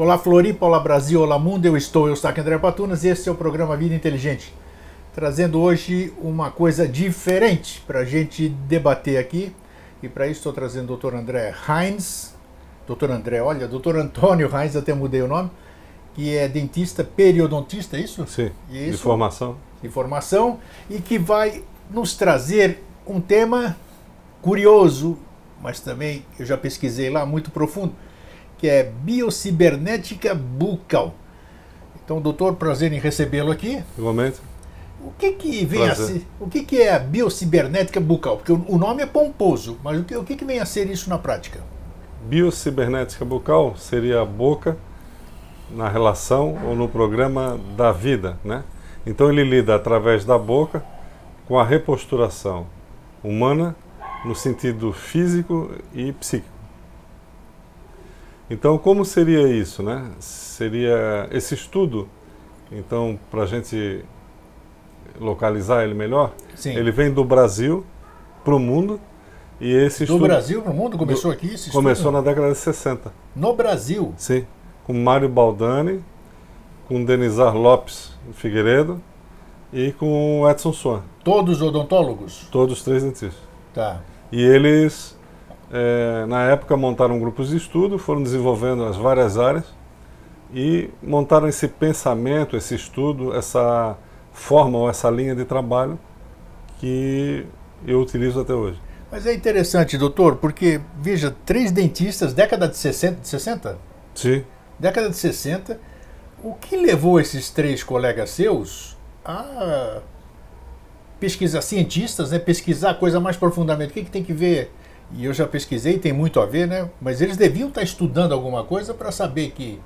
Olá Floripa, olá Brasil, olá mundo, eu estou, eu estou aqui André Patunas e esse é o programa Vida Inteligente, trazendo hoje uma coisa diferente para a gente debater aqui e para isso estou trazendo o Dr. André Heinz, Dr. André, olha, Dr. Antônio Heinz, até mudei o nome, que é dentista periodontista, é isso? Sim, isso, de formação. De formação e que vai nos trazer um tema curioso, mas também eu já pesquisei lá, muito profundo, que é biocibernética bucal. Então, doutor, prazer em recebê-lo aqui. Igualmente. O que que vem prazer. a ser, o que que é a biocibernética bucal? Porque o nome é pomposo, mas o que, o que que vem a ser isso na prática? Biocibernética bucal seria a boca na relação ou no programa da vida, né? Então ele lida através da boca com a reposturação humana no sentido físico e psíquico. Então, como seria isso, né? Seria esse estudo, então, para a gente localizar ele melhor, Sim. ele vem do Brasil para o mundo e esse do estudo... Brasil para o mundo? Começou do, aqui esse Começou estudo? na década de 60. No Brasil? Sim, com Mário Baldani, com Denizar Lopes Figueiredo e com Edson Swan. Todos odontólogos? Todos três dentistas. Tá. E eles é, na época montaram grupos de estudo, foram desenvolvendo as várias áreas e montaram esse pensamento, esse estudo, essa forma ou essa linha de trabalho que eu utilizo até hoje. Mas é interessante, doutor, porque, veja, três dentistas, década de 60, 60? Sim. Década de 60. O que levou esses três colegas seus a pesquisar, cientistas, né, pesquisar a coisa mais profundamente? O que, que tem que ver e eu já pesquisei, tem muito a ver, né? Mas eles deviam estar estudando alguma coisa para saber que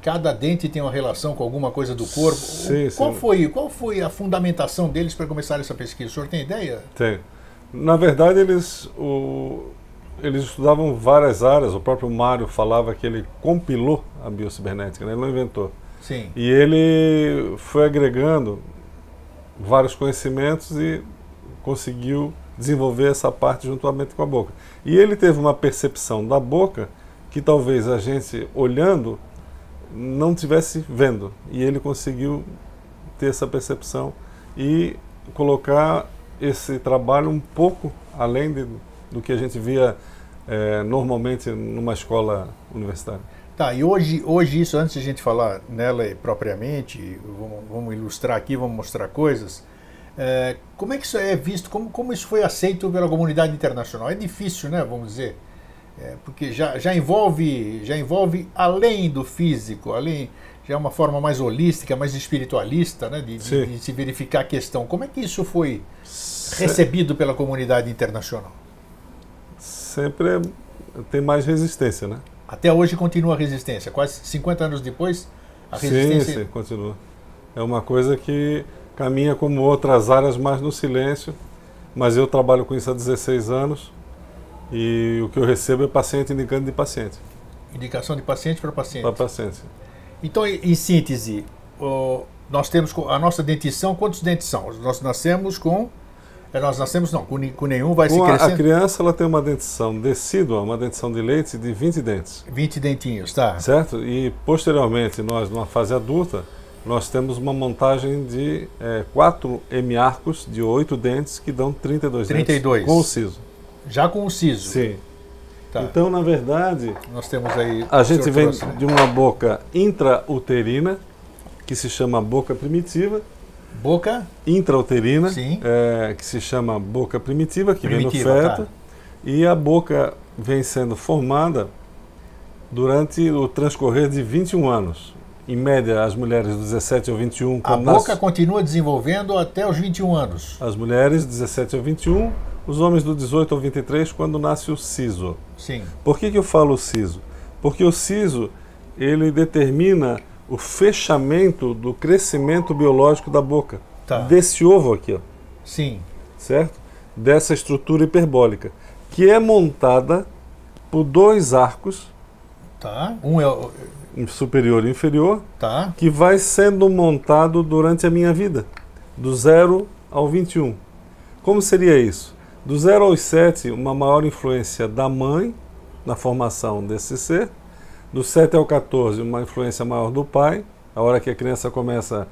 cada dente tem uma relação com alguma coisa do corpo. Sim, qual, sim. Foi, qual foi a fundamentação deles para começar essa pesquisa? O senhor tem ideia? Tem. Na verdade, eles, o, eles estudavam várias áreas. O próprio Mário falava que ele compilou a biocibernética, né? ele não inventou. Sim. E ele foi agregando vários conhecimentos e conseguiu desenvolver essa parte juntamente com a boca. E ele teve uma percepção da boca que talvez a gente olhando não tivesse vendo. E ele conseguiu ter essa percepção e colocar esse trabalho um pouco além de, do que a gente via é, normalmente numa escola universitária. Tá, e hoje, hoje isso, antes de a gente falar nela propriamente, vamos, vamos ilustrar aqui, vamos mostrar coisas, é, como é que isso é visto? Como, como isso foi aceito pela comunidade internacional? É difícil, né? Vamos dizer, é, porque já, já envolve já envolve além do físico, além já é uma forma mais holística, mais espiritualista, né? De, de, de se verificar a questão. Como é que isso foi recebido pela comunidade internacional? Sempre tem mais resistência, né? Até hoje continua a resistência. Quase 50 anos depois, a resistência. Sim, sim, continua. É uma coisa que caminha como outras áreas, mais no silêncio. Mas eu trabalho com isso há 16 anos e o que eu recebo é paciente indicando de paciente. Indicação de paciente para paciente. Para paciente. Então, em síntese, nós temos a nossa dentição, quantos dentes são? Nós nascemos com. Nós nascemos não, com, com nenhum, vai com se crescendo. A criança ela tem uma dentição decídua, uma dentição de leite de 20 dentes. 20 dentinhos, tá. Certo? E posteriormente, nós, numa fase adulta, nós temos uma montagem de é, 4 hemiarcos de 8 dentes que dão 32, 32. dentes com o siso. Já com o siso? Sim. Tá. Então, na verdade, nós temos aí a gente vem trouxe, né? de uma boca intrauterina, que se chama boca primitiva. Boca? Intrauterina, Sim. É, que se chama boca primitiva, que primitiva, vem no feto. Tá. E a boca vem sendo formada durante o transcorrer de 21 anos em média, as mulheres de 17 ao 21. A boca nas... continua desenvolvendo até os 21 anos. As mulheres, 17 ao 21, os homens do 18 ao 23, quando nasce o siso. Sim. Por que, que eu falo siso? Porque o siso, ele determina o fechamento do crescimento biológico da boca. Tá. Desse ovo aqui, ó. Sim. Certo? Dessa estrutura hiperbólica, que é montada por dois arcos. Tá. Um é superior e inferior, tá. que vai sendo montado durante a minha vida, do 0 ao 21. Como seria isso? Do 0 aos 7, uma maior influência da mãe na formação desse ser. Do 7 ao 14, uma influência maior do pai, a hora que a criança começa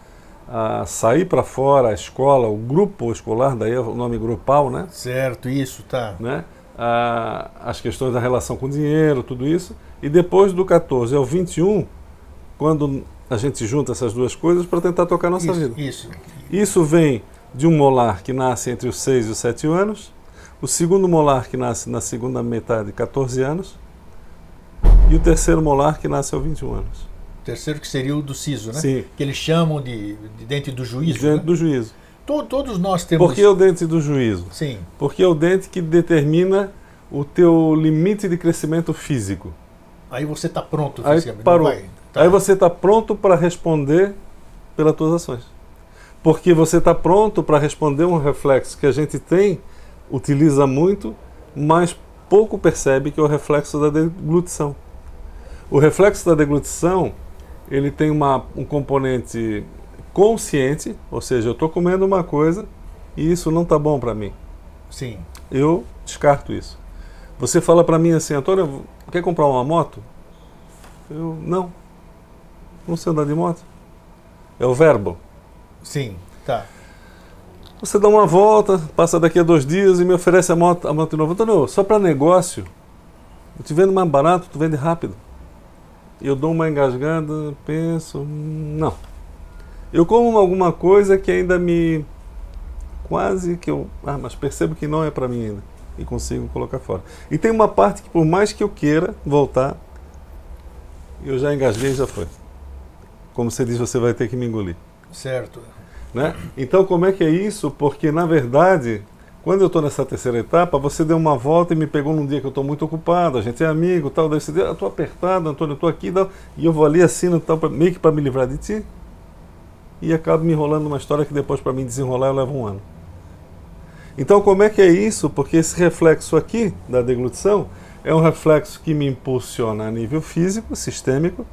a sair para fora, a escola, o grupo escolar, daí é o nome grupal, né? Certo, isso, tá. Né? A, as questões da relação com o dinheiro, tudo isso. E depois do 14 ao 21, quando a gente junta essas duas coisas para tentar tocar a nossa isso, vida. Isso. Isso vem de um molar que nasce entre os 6 e os 7 anos, o segundo molar que nasce na segunda metade, 14 anos, e o terceiro molar que nasce aos 21 anos. O terceiro que seria o do siso, né? Sim. Que eles chamam de, de dente do juízo. Dente né? do juízo. To- todos nós temos. Por que o dente do juízo? Sim, Porque é o dente que determina o teu limite de crescimento físico. aí você está pronto Aí parou. vai? Tá. Aí você está pronto para responder pelas tuas ações. Porque você está pronto para responder um reflexo que a gente tem, utiliza muito, mas pouco percebe que é o reflexo da deglutição. O reflexo da deglutição, ele tem uma, um componente consciente, ou seja, eu estou comendo uma coisa e isso não está bom para mim. Sim. Eu descarto isso. Você fala para mim assim, Antônio, quer comprar uma moto? Eu, não. Não sei andar de moto. É o verbo. Sim, tá. Você dá uma volta, passa daqui a dois dias e me oferece a moto, a moto de novo. Antônio, só para negócio, eu te vendo mais barato, tu vende rápido. Eu dou uma engasgada, penso, não. Eu como alguma coisa que ainda me quase que eu, ah, mas percebo que não é para mim ainda e consigo colocar fora. E tem uma parte que por mais que eu queira voltar, eu já engasguei e já foi. Como você diz, você vai ter que me engolir. Certo. Né? Então, como é que é isso? Porque, na verdade, quando eu estou nessa terceira etapa, você deu uma volta e me pegou num dia que eu estou muito ocupado, a gente é amigo, tal, daí você diz, eu estou apertado, Antônio, eu estou aqui, tal, e eu vou ali, assino, tal, pra- meio que para me livrar de ti, e acabo me enrolando numa história que depois, para mim desenrolar, eu levo um ano. Então, como é que é isso? Porque esse reflexo aqui, da deglutição, é um reflexo que me impulsiona a nível físico, sistêmico,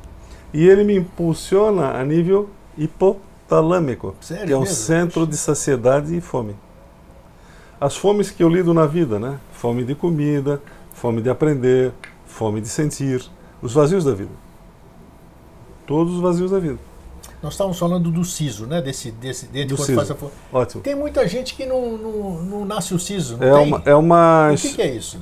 e ele me impulsiona a nível hipotalâmico, Sério que é um mesmo? centro de saciedade e fome. As fomes que eu lido na vida, né? Fome de comida, fome de aprender, fome de sentir, os vazios da vida. Todos os vazios da vida. Nós estávamos falando do siso, né? Desse, desse dente Do quando siso. faz a Ótimo. Tem muita gente que não, não, não nasce o siso, não É tem? uma, é uma O que, que é isso?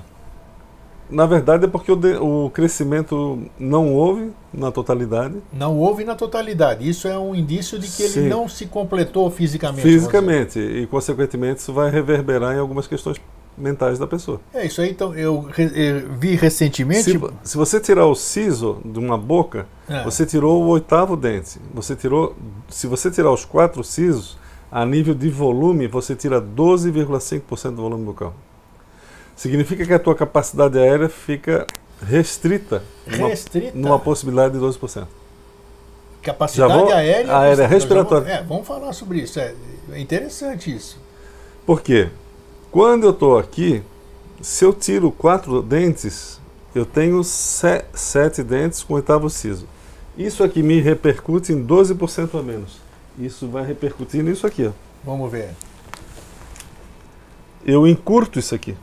Na verdade é porque o, de- o crescimento não houve na totalidade. Não houve na totalidade. Isso é um indício de que ele Sim. não se completou fisicamente. Fisicamente, e consequentemente isso vai reverberar em algumas questões mentais da pessoa. É isso aí. Então eu, eu vi recentemente. Se, se você tirar o siso de uma boca, É. você tirou o oitavo dente. Você tirou, se você tirar os quatro sisos, a nível de volume, você tira 12,5% do volume bucal. Significa que a tua capacidade aérea fica restrita, numa, restrita. numa possibilidade de 12%. capacidade vou- aérea. aérea respiratória. vamos- É, vamos falar sobre isso. É, é interessante isso. Por quê? Quando eu estou aqui, se eu tiro quatro dentes, eu tenho se- sete dentes com oitavo siso. Isso aqui me repercute em 12% a menos. Isso vai repercutir nisso aqui. Ó. Vamos ver. Eu encurto isso aqui.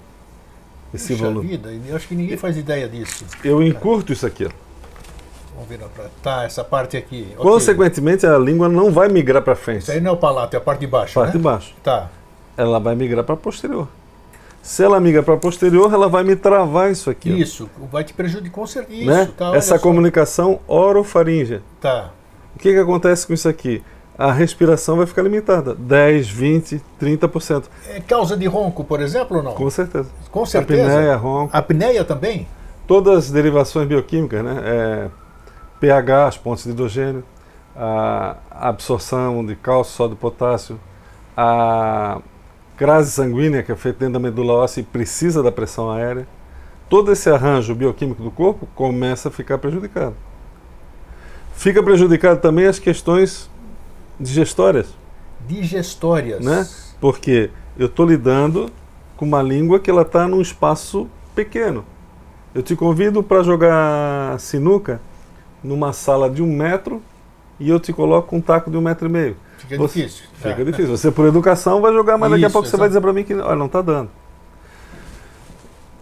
Esse Puxa volume. vida, eu acho que ninguém faz ideia disso. Eu encurto isso aqui. Ó. Vamos ver pra... Tá, essa parte aqui. Consequentemente, a língua não vai migrar para frente. Isso aí não é o palato, é a parte de baixo, Parte de né? baixo. Tá. Ela vai migrar para posterior. Se ela migra para posterior, ela vai me travar isso aqui. ó. Isso, vai te prejudicar com certeza. Isso, né? tá, Essa só. comunicação orofaríngea. Tá. O que, que acontece com isso aqui? A respiração vai ficar limitada. 10, 20, 30%. É causa de ronco, por exemplo, ou não? Com certeza. Com certeza. Apneia, ronco. Apneia também? Todas as derivações bioquímicas, né? É, pH, as pontes de hidrogênio, a absorção de cálcio, sódio, potássio, a crase sanguínea, que é feita dentro da medula óssea e precisa da pressão aérea. Todo esse arranjo bioquímico do corpo começa a ficar prejudicado. Fica prejudicado também as questões digestórias. Digestórias. Né? Porque eu estou lidando com uma língua que ela está num espaço pequeno. Eu te convido para jogar sinuca numa sala de um metro e eu te coloco um taco de um metro e meio. Fica Você- difícil. Fica Tá. difícil. Você, por educação, vai jogar, mas daqui a Isso, pouco você vai dizer para mim que olha, não está dando.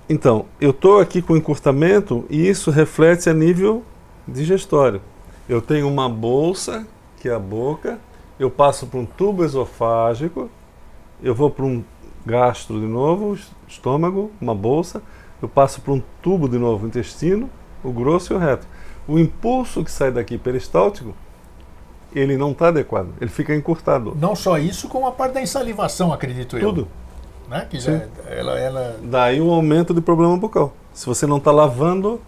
Então, eu estou aqui com encurtamento e isso reflete a nível digestório. Eu tenho uma bolsa, que é a boca, eu passo por um tubo esofágico, eu vou para um gastro de novo, estômago, uma bolsa, eu passo por um tubo de novo, intestino, o grosso e o reto. O impulso que sai daqui peristáltico, ele não está adequado, ele fica encurtado. Não só isso, como a parte da insalivação, acredito eu. Tudo. Né? Que já, ela, ela... Daí o aumento de problema bucal. Se você não está lavando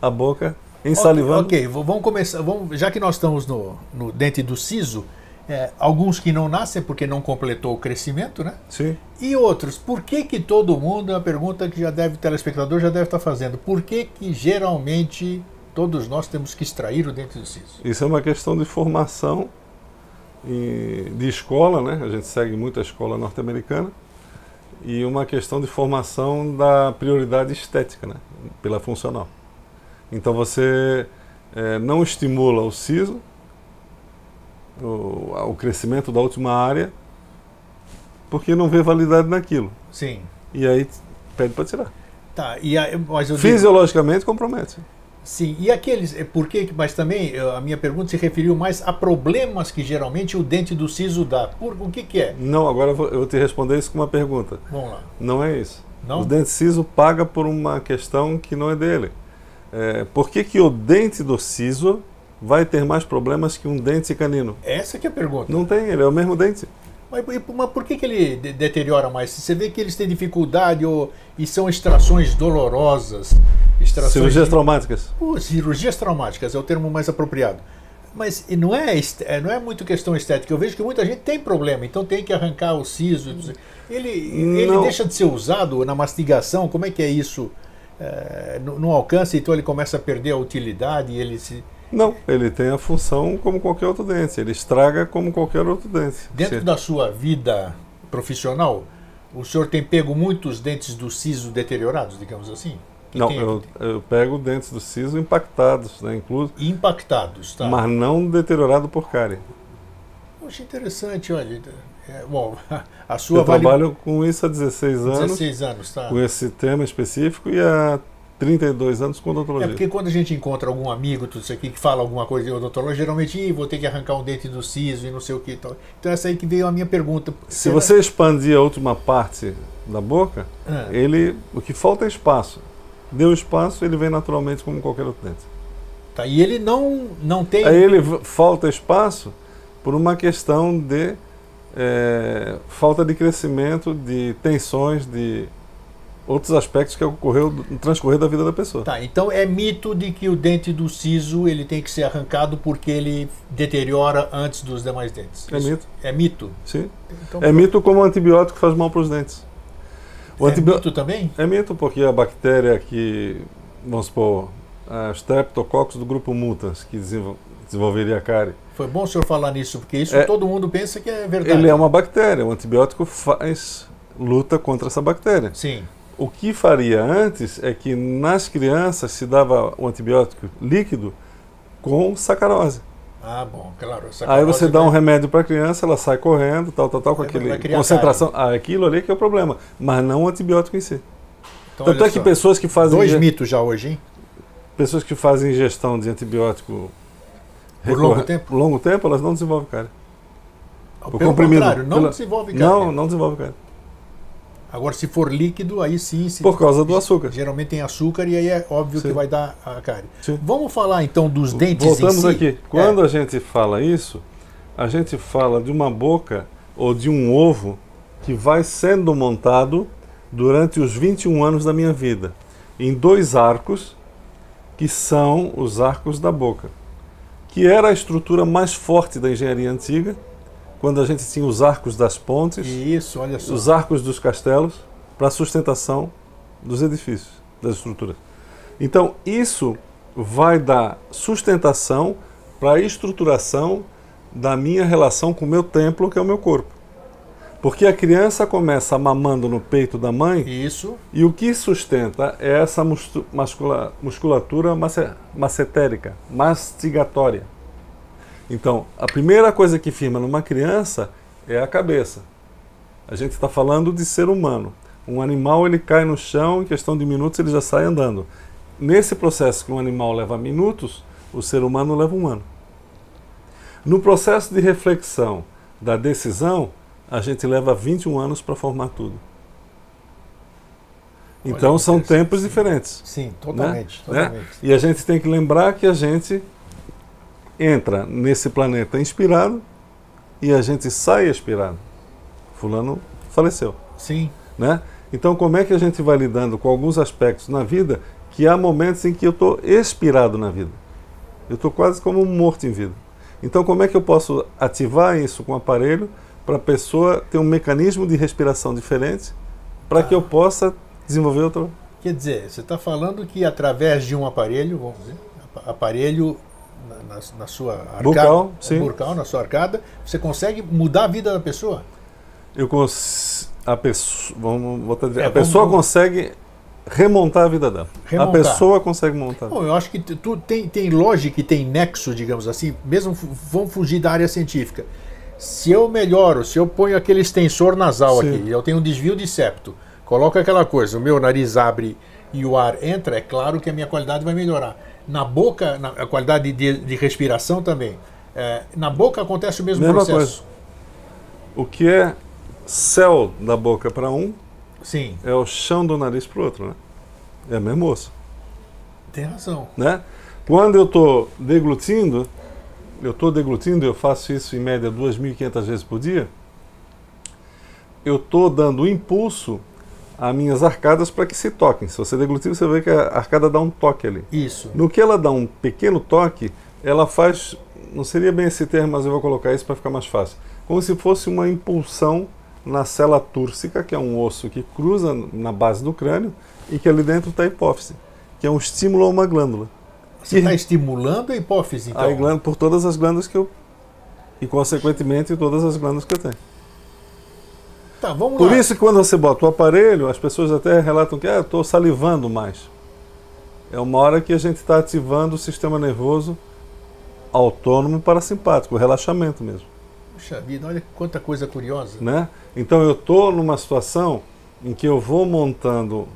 a boca, ensalivando. Ok, okay. vamos começar. Vamos, já que nós estamos no, no dente do siso, é, alguns que não nascem porque não completou o crescimento, né? Sim. E outros, por que que todo mundo, é uma pergunta que já deve, o telespectador já deve estar fazendo, por que que geralmente todos nós temos que extrair o dente do siso? Isso é uma questão de formação e de escola, né? A gente segue muito a escola norte-americana e uma questão de formação da prioridade estética, né? Pela funcional. Então você é, não estimula o siso, o, o, crescimento da última área, porque não vê validade naquilo. Sim. E aí pede para tirar. Tá, e a, mas Fisiologicamente digo... compromete. Sim, e aqueles, é porque, mas também a minha pergunta se referiu mais a problemas que geralmente o dente do siso dá. Por, o que, que é? Não, agora eu vou, eu vou te responder isso com uma pergunta. Vamos lá. Não é isso. Não? O dente siso paga por uma questão que não é dele. É, por que, que o dente do siso vai ter mais problemas que um dente canino? Essa que é a pergunta. Não tem, ele é o mesmo dente. Mas, mas por que, que ele de deteriora mais? Você vê que eles têm dificuldade ou, e são extrações dolorosas. Extrações cirurgias de... traumáticas. Cirurgias traumáticas é o termo mais apropriado. Mas não é, é, não é muito questão estética. Eu vejo que muita gente tem problema, então tem que arrancar o siso. Ele, ele deixa de ser usado na mastigação? Como é que é isso? é, não, alcança, então ele começa a perder a utilidade e ele se. Não, ele tem a função como qualquer outro dente, ele estraga como qualquer outro dente. Dentro da sua vida profissional, o senhor tem pego muitos dentes do siso deteriorados, digamos assim? Que não, eu, eu, pego dentes do siso impactados, né, incluso. Impactados, tá. Mas não deteriorado por cárie. Poxa, interessante, olha. É, bom, a sua Eu vale... trabalho com isso há 16 anos. 16 anos, tá. Com esse tema específico e há 32 anos com odontologia. É porque quando a gente encontra algum amigo, tudo isso aqui, que fala alguma coisa de odontologia, geralmente vou ter que arrancar um dente do siso e não sei o que. Então, então essa aí que veio a minha pergunta. Se você expandir a última parte da boca, ah. ele, o que falta é espaço. Deu espaço, ele vem naturalmente como qualquer outro dente. Tá, e ele não, não tem... Aí ele falta espaço por uma questão de é, falta de crescimento, de tensões, de outros aspectos que ocorreu no transcorrer da vida da pessoa. Tá, então é mito de que o dente do siso ele tem que ser arrancado porque ele deteriora antes dos demais dentes. É Isso mito. É mito? Sim. Então, é mito como o antibiótico faz mal para os dentes. O é mito também? É mito porque a bactéria que, vamos supor, a Streptococcus do grupo mutans, que desenvolveria a cárie, foi bom o senhor falar nisso, porque isso é, todo mundo pensa que é verdade. Ele é uma bactéria, o antibiótico faz luta contra essa bactéria. Sim. O que faria antes é que nas crianças se dava o antibiótico líquido com sacarose. Ah, bom, claro. Aí você dá um remédio para a criança, ela sai correndo, tal, tal, tal, com aquele concentração. Ah, aquilo ali que é o problema, mas não o antibiótico em si. Então, Tanto é que pessoas que fazem. Dois mitos já hoje, hein? Pessoas que fazem ingestão de antibiótico por longo tempo? Por longo tempo, elas não desenvolvem cárie. Pelo comprimido. contrário, não pela... desenvolve cárie. Não, não desenvolve cárie. Agora, se for líquido, aí sim. Se... Por causa do açúcar. Geralmente tem açúcar e aí é óbvio sim. que vai dar a cárie. Sim. Vamos falar então dos dentes Voltamos si. aqui. Quando é. a gente fala isso, a gente fala de uma boca ou de um ovo que vai sendo montado durante os 21 anos da minha vida, em dois arcos, que são os arcos da boca que era a estrutura mais forte da engenharia antiga, quando a gente tinha os arcos das pontes, Isso, os arcos dos castelos, para a sustentação dos edifícios, das estruturas. Então, isso vai dar sustentação para a estruturação da minha relação com o meu templo, que é o meu corpo. Porque a criança começa mamando no peito da mãe. Isso. E o que sustenta é essa muscula musculatura macetérica, mastigatória. Então, a primeira coisa que firma numa criança é a cabeça. A gente está falando de ser humano. Um animal ele cai no chão, em questão de minutos ele já sai andando. nesse processo que um animal leva minutos, o ser humano leva um ano. No processo de reflexão da decisão, a gente leva 21 anos para formar tudo. Então Olha, são tempos diferentes. Sim, totalmente, né? totalmente. E a gente tem que lembrar que a gente entra nesse planeta inspirado e a gente sai expirado. Fulano faleceu. Sim. Né? Então, como é que a gente vai lidando com alguns aspectos na vida que há momentos em que eu estou expirado na vida? Eu estou quase como morto em vida. Então, como é que eu posso ativar isso com o aparelho para a pessoa ter um mecanismo de respiração diferente para que eu possa desenvolver outro? Quer dizer, você está falando que através de um aparelho, vamos dizer, aparelho na, na, sua arcada, Bucal, sim. bucal, na sua arcada, você consegue mudar a vida da pessoa? Eu cons... a pessoa, vamos botar, É, a pessoa vamos- consegue remontar a vida dela. Remontar. A pessoa consegue montar. Bom, eu acho que tu- tem, tem lógica e tem nexo, digamos assim, mesmo vamos fugir da área científica. Se eu melhoro, se eu ponho aquele extensor nasal Sim. aqui, eu tenho um desvio de septo, coloco aquela coisa, o meu nariz abre e o ar entra, é claro que a minha qualidade vai melhorar. Na boca, na, a qualidade de, de respiração também. É, na boca acontece o mesmo Mesma processo. O que é céu da boca para um Sim, é o chão do nariz para o outro, né? É a mesma moça, tem razão. né? Quando eu estou deglutindo, eu estou deglutindo, eu faço isso em média 2.500 vezes por dia, eu estou dando impulso às minhas arcadas para que se toquem. Se você deglutir, você vê que a arcada dá um toque ali. Isso. No que ela dá um pequeno toque, ela faz, não seria bem esse termo, mas eu vou colocar isso para ficar mais fácil, como se fosse uma impulsão na célula túrcica, que é um osso que cruza na base do crânio e que ali dentro está a hipófise, que é um estímulo a uma glândula. Você está estimulando a hipófise, então. A glândula por todas as glândulas que eu e consequentemente todas as glândulas que eu tenho. Tá, vamos Por lá. isso que quando você bota o aparelho, as pessoas até relatam que ah, estou salivando mais. É uma hora que a gente está ativando o sistema nervoso autônomo parasimpático, o relaxamento mesmo. Puxa vida, olha quanta coisa curiosa. Né? Então eu estou numa situação em que eu vou montando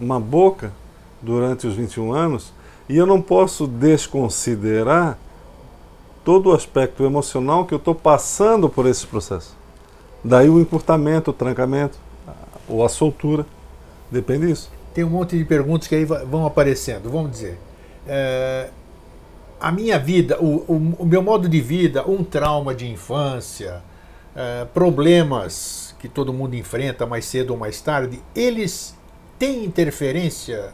uma boca durante os 21 anos e eu não posso desconsiderar todo o aspecto emocional que eu estou passando por esse processo. Daí o encurtamento, o trancamento, ou a soltura. Depende disso. Tem um monte de perguntas que aí vão aparecendo. Vamos dizer, é, a minha vida, o, o- o meu modo de vida, um trauma de infância, é, problemas que todo mundo enfrenta mais cedo ou mais tarde, eles têm interferência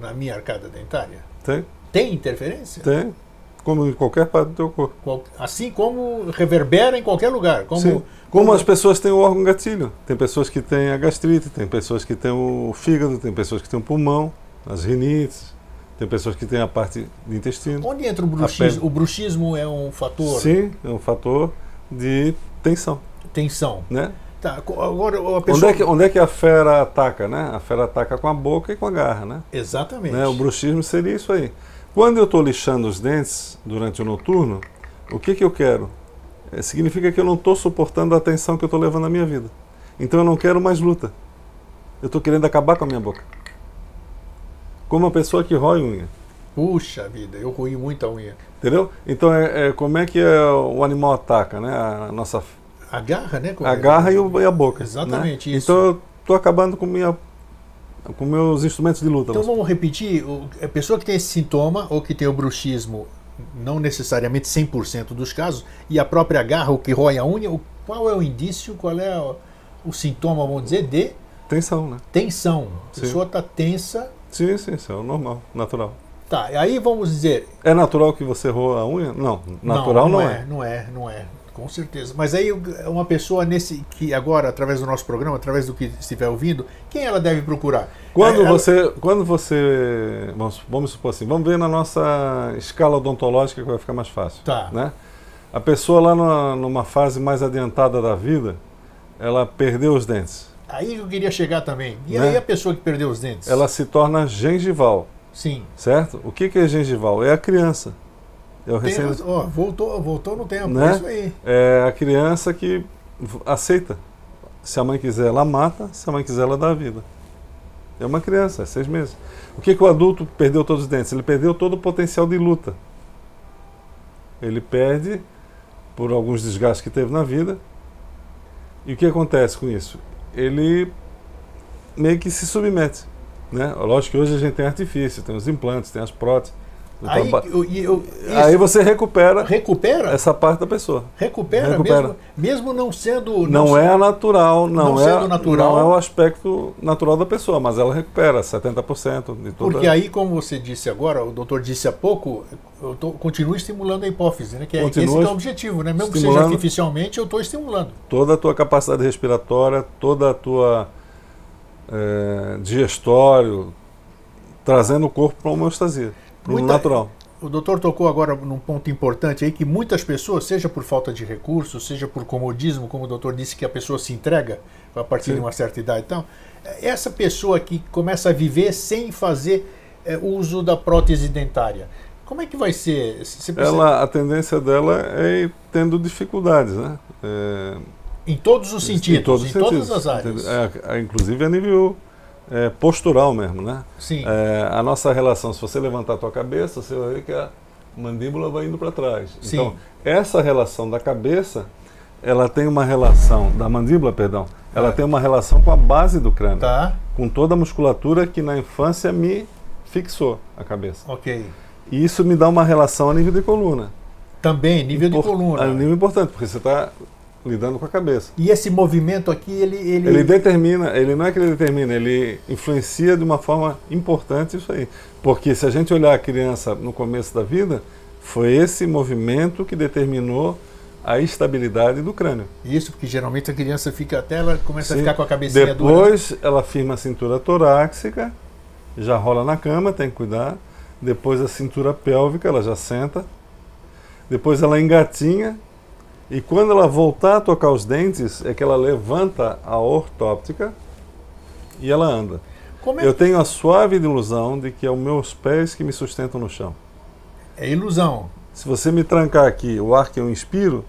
na minha arcada dentária? Tem? Tem interferência? Tem. Como em qualquer parte do teu corpo. Assim como reverbera em qualquer lugar. Como, Sim. Como as pessoas têm o órgão gatilho. Tem pessoas que têm a gastrite, tem pessoas que têm o fígado, tem pessoas que têm o pulmão, as rinites, tem pessoas que têm a parte do intestino. Onde entra o bruxismo? O bruxismo é um fator Sim, é um fator de tensão, tensão. né? Tá, agora a Onde pessoa... é, que, onde é que a fera ataca, né? A fera ataca com a boca e com a garra, né? Exatamente. né? O bruxismo seria isso aí. Quando eu estou lixando os dentes durante o noturno, o que, que eu quero? É, significa que eu não estou suportando a tensão que eu estou levando na minha vida. Então eu não quero mais luta. Eu estou querendo acabar com a minha boca. Como uma pessoa que rói unha. Puxa vida, eu ruí muito a unha. Entendeu? Então é, é como é que é, o animal ataca, né? A nossa A garra, né? a garra e, o- e a boca. Exatamente né? isso. Então eu estou acabando com minha com meus instrumentos de luta. Então vamos repetir, o- a pessoa que tem esse sintoma ou que tem o bruxismo, não necessariamente 100% dos casos, e a própria garra, o que rói a unha, qual é o indício, qual é o, o sintoma, vamos dizer, de Tensão, né? tensão. A pessoa está tensa. Sim, sim, isso é o normal, natural. Tá, aí vamos dizer. É natural que você roa a unha? Não, natural não, é. Não é, não é, com certeza. Mas aí uma pessoa nesse que agora, através do nosso programa, através do que estiver ouvindo, quem ela deve procurar? Quando É, ela- você, quando você, vamos, vamos supor assim, vamos ver na nossa escala odontológica que vai ficar mais fácil. Tá. Né? A pessoa lá numa, numa fase mais adiantada da vida, ela perdeu os dentes. Aí eu queria chegar também. E Né? aí a pessoa que perdeu os dentes? Ela se torna gengival, Sim. certo? O que, que é gengival? É a criança. O Tem. Ó, voltou, voltou no tempo. Né? É isso aí. é a criança que aceita. Se a mãe quiser, ela mata. Se a mãe quiser, ela dá a vida. É uma criança, é seis meses. O que, que o adulto perdeu todos os dentes? Ele perdeu todo o potencial de luta. Ele perde por alguns desgastes que teve na vida. E o que acontece com isso? Ele meio que se submete. Né? Lógico que hoje a gente tem artifício, tem os implantes, tem as próteses. Aí, eu, eu, aí você recupera, recupera essa parte da pessoa. Recupera, recupera. Mesmo, mesmo não sendo. Não, não é natural, não, não é, sendo natural. não é o aspecto natural da pessoa, mas ela recupera 70% de tudo. Porque aí, como você disse agora, o doutor disse há pouco, eu tô, continuo estimulando a hipófise, né? Que é, esse é o objetivo, né? Mesmo que seja artificialmente, eu estou estimulando. Toda a tua capacidade respiratória, toda a tua é, digestório, trazendo o corpo para a homeostasia. Muita, natural. O doutor tocou agora num ponto importante aí que muitas pessoas, seja por falta de recursos, seja por comodismo, como o doutor disse que a pessoa se entrega a partir Sim. de uma certa idade, então, essa pessoa que começa a viver sem fazer é, uso da prótese dentária, como é que vai ser? Ela, a tendência dela é ir tendo dificuldades, né? É, em todos os sentidos, em, todos em todas as áreas. É, é, inclusive a nível é, postural mesmo, né? Sim. É, a nossa relação, se você levantar a tua cabeça, você vai ver que a mandíbula vai indo para trás. Sim. Então, essa relação da cabeça, ela tem uma relação, da mandíbula, perdão, ela é. tem uma relação com a base do crânio. Tá. Com toda a musculatura que na infância me fixou a cabeça. Ok. E isso me dá uma relação a nível de coluna. Também, nível Impor de coluna. A nível importante, porque você está lidando com a cabeça. E esse movimento aqui, ele, ele. Ele determina, ele não é que ele determina, ele influencia de uma forma importante isso aí. Porque se a gente olhar a criança no começo da vida, foi esse movimento que determinou a estabilidade do crânio. Isso, porque geralmente a criança fica até ela começa Sim. a ficar com a cabecinha Depois dura. ela firma a cintura torácica, já rola na cama, tem que cuidar. Depois a cintura pélvica, ela já senta. Depois ela engatinha, e quando ela voltar a tocar os dentes, é que ela levanta a ortóptica e ela anda. É? Eu tenho a suave ilusão de que é os meus pés que me sustentam no chão. É ilusão. Se você me trancar aqui, o ar que eu inspiro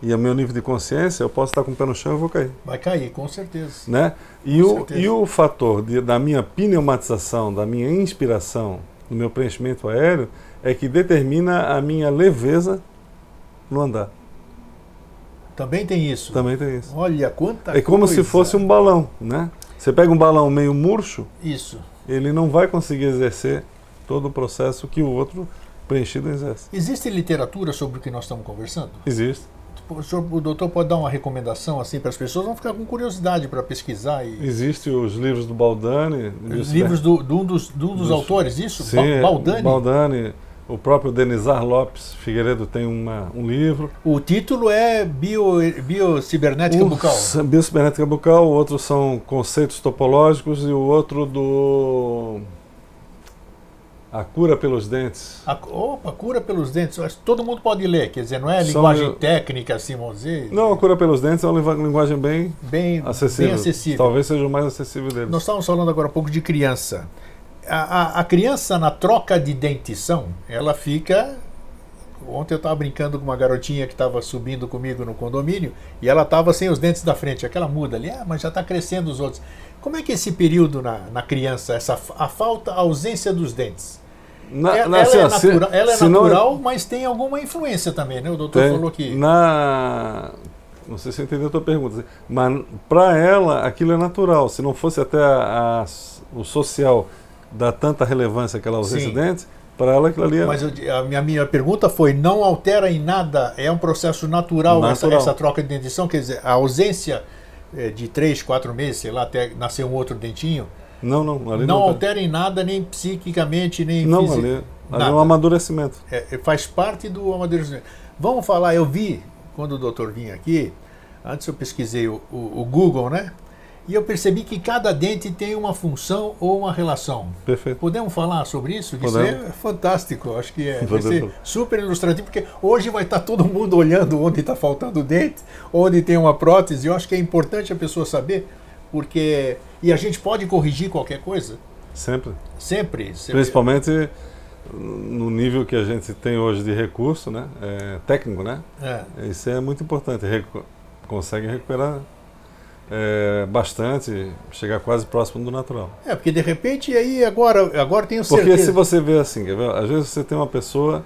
e o meu nível de consciência, eu posso estar com o pé no chão e vou cair. Vai cair, com certeza. Né? E, com o, certeza. e o fator de, da minha pneumatização, da minha inspiração, do meu preenchimento aéreo, é que determina a minha leveza no andar. Também tem isso. Também tem isso. Olha quanta É como coisa. se fosse um balão, né? Você pega um balão meio murcho, isso. Ele não vai conseguir exercer todo o processo que o outro preenchido exerce. Existe literatura sobre o que nós estamos conversando? Existe. O, senhor, o doutor pode dar uma recomendação assim para as pessoas? Vão ficar com curiosidade para pesquisar. E... Existem os livros do Baldani. Os livros do, de um dos, de um dos, dos autores, isso? Sim, Baldani? Baldani. O próprio Denizar Lopes Figueiredo tem uma, um livro. O título é Bio, Biocibernética Bucal. Biocibernética Bucal, o outro são conceitos topológicos e o outro do. A cura pelos dentes. A, opa, cura pelos dentes. Todo mundo pode ler, quer dizer, não é linguagem são, técnica, assim, vamos dizer. Não, a cura pelos dentes é uma linguagem bem, bem, acessível. bem acessível. Talvez seja o mais acessível deles. Nós estávamos falando agora um pouco de criança a, a, criança na troca de dentição, ela fica. Ontem eu estava brincando com uma garotinha que estava subindo comigo no condomínio e ela estava sem os dentes da frente, aquela muda ali, ah, mas já está crescendo os outros. Como é que é esse período na, na criança, essa, a falta, a ausência dos dentes? Na, ela, na, ela, é, natura, ela é natural, não... mas tem alguma influência também, né? O doutor tem, falou que. Na, não sei se eu entendi a tua pergunta, mas para ela aquilo é natural. Se não fosse até a, a, o social dá tanta relevância àquela ausência Sim. de dentes, para ela aquilo ali é... Mas eu, a minha, minha pergunta foi, não altera em nada, é um processo natural, natural. Essa, essa, troca de dentição, quer dizer, a ausência é, de três, quatro meses, sei lá, até nascer um outro dentinho, não, não, não, não altera em nada, nem psiquicamente, nem Não, fisi... ali, ali é um amadurecimento. É, é, faz parte do amadurecimento. Vamos falar, eu vi, quando o doutor vinha aqui, antes eu pesquisei o, o, o Google, né? E eu percebi que cada dente tem uma função ou uma relação. Perfeito. Podemos falar sobre isso? Isso é fantástico. Acho que é, vai ser super ilustrativo, porque hoje vai estar todo mundo olhando onde está faltando dente, onde tem uma prótese. Eu acho que é importante a pessoa saber, porque. E a gente pode corrigir qualquer coisa? Sempre. Sempre. sempre. Principalmente no nível que a gente tem hoje de recurso, né? É, técnico, né? É. Isso é muito importante. Recu consegue recuperar é, bastante, chegar quase próximo do natural. É, porque de repente aí agora, agora tenho certeza. Porque se você vê assim, às vezes você tem uma pessoa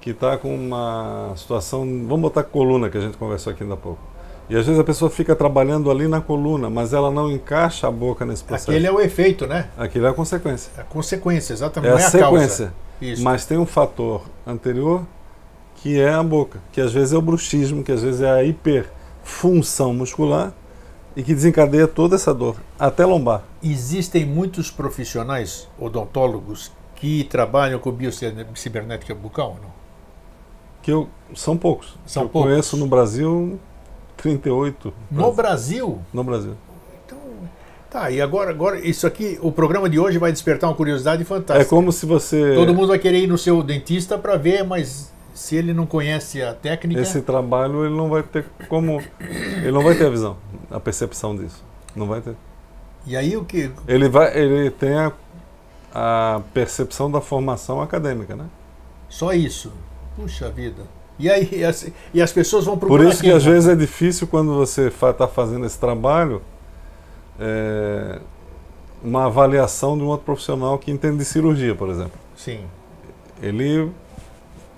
que está com uma situação, vamos botar coluna que a gente conversou aqui ainda há pouco. E às vezes a pessoa fica trabalhando ali na coluna, mas ela não encaixa a boca nesse processo. Aquele é o efeito, né? Aquilo é a consequência. É a consequência, exatamente. É a é sequência. A causa. Mas tem um fator anterior que é a boca, que às vezes é o bruxismo, que às vezes é a hiperfunção muscular e que desencadeia toda essa dor, até lombar. Existem muitos profissionais odontólogos que trabalham com biocibernética bucal, não? Que eu, são poucos. São eu poucos. conheço no Brasil 38. No Brasil? No Brasil. Então, tá, e agora, agora, isso aqui, o programa de hoje vai despertar uma curiosidade fantástica. É como se você. Todo mundo vai querer ir no seu dentista para ver, mas se ele não conhece a técnica. Esse trabalho ele não vai ter como. Ele não vai ter a visão, a percepção disso. Não vai ter. E aí o que. Ele, vai, ele tem a, a percepção da formação acadêmica, né? Só isso. Puxa vida. E aí e as, e as pessoas vão procurar. Por isso que às vezes é difícil quando você está fazendo esse trabalho é, uma avaliação de um outro profissional que entende de cirurgia, por exemplo. Sim. Ele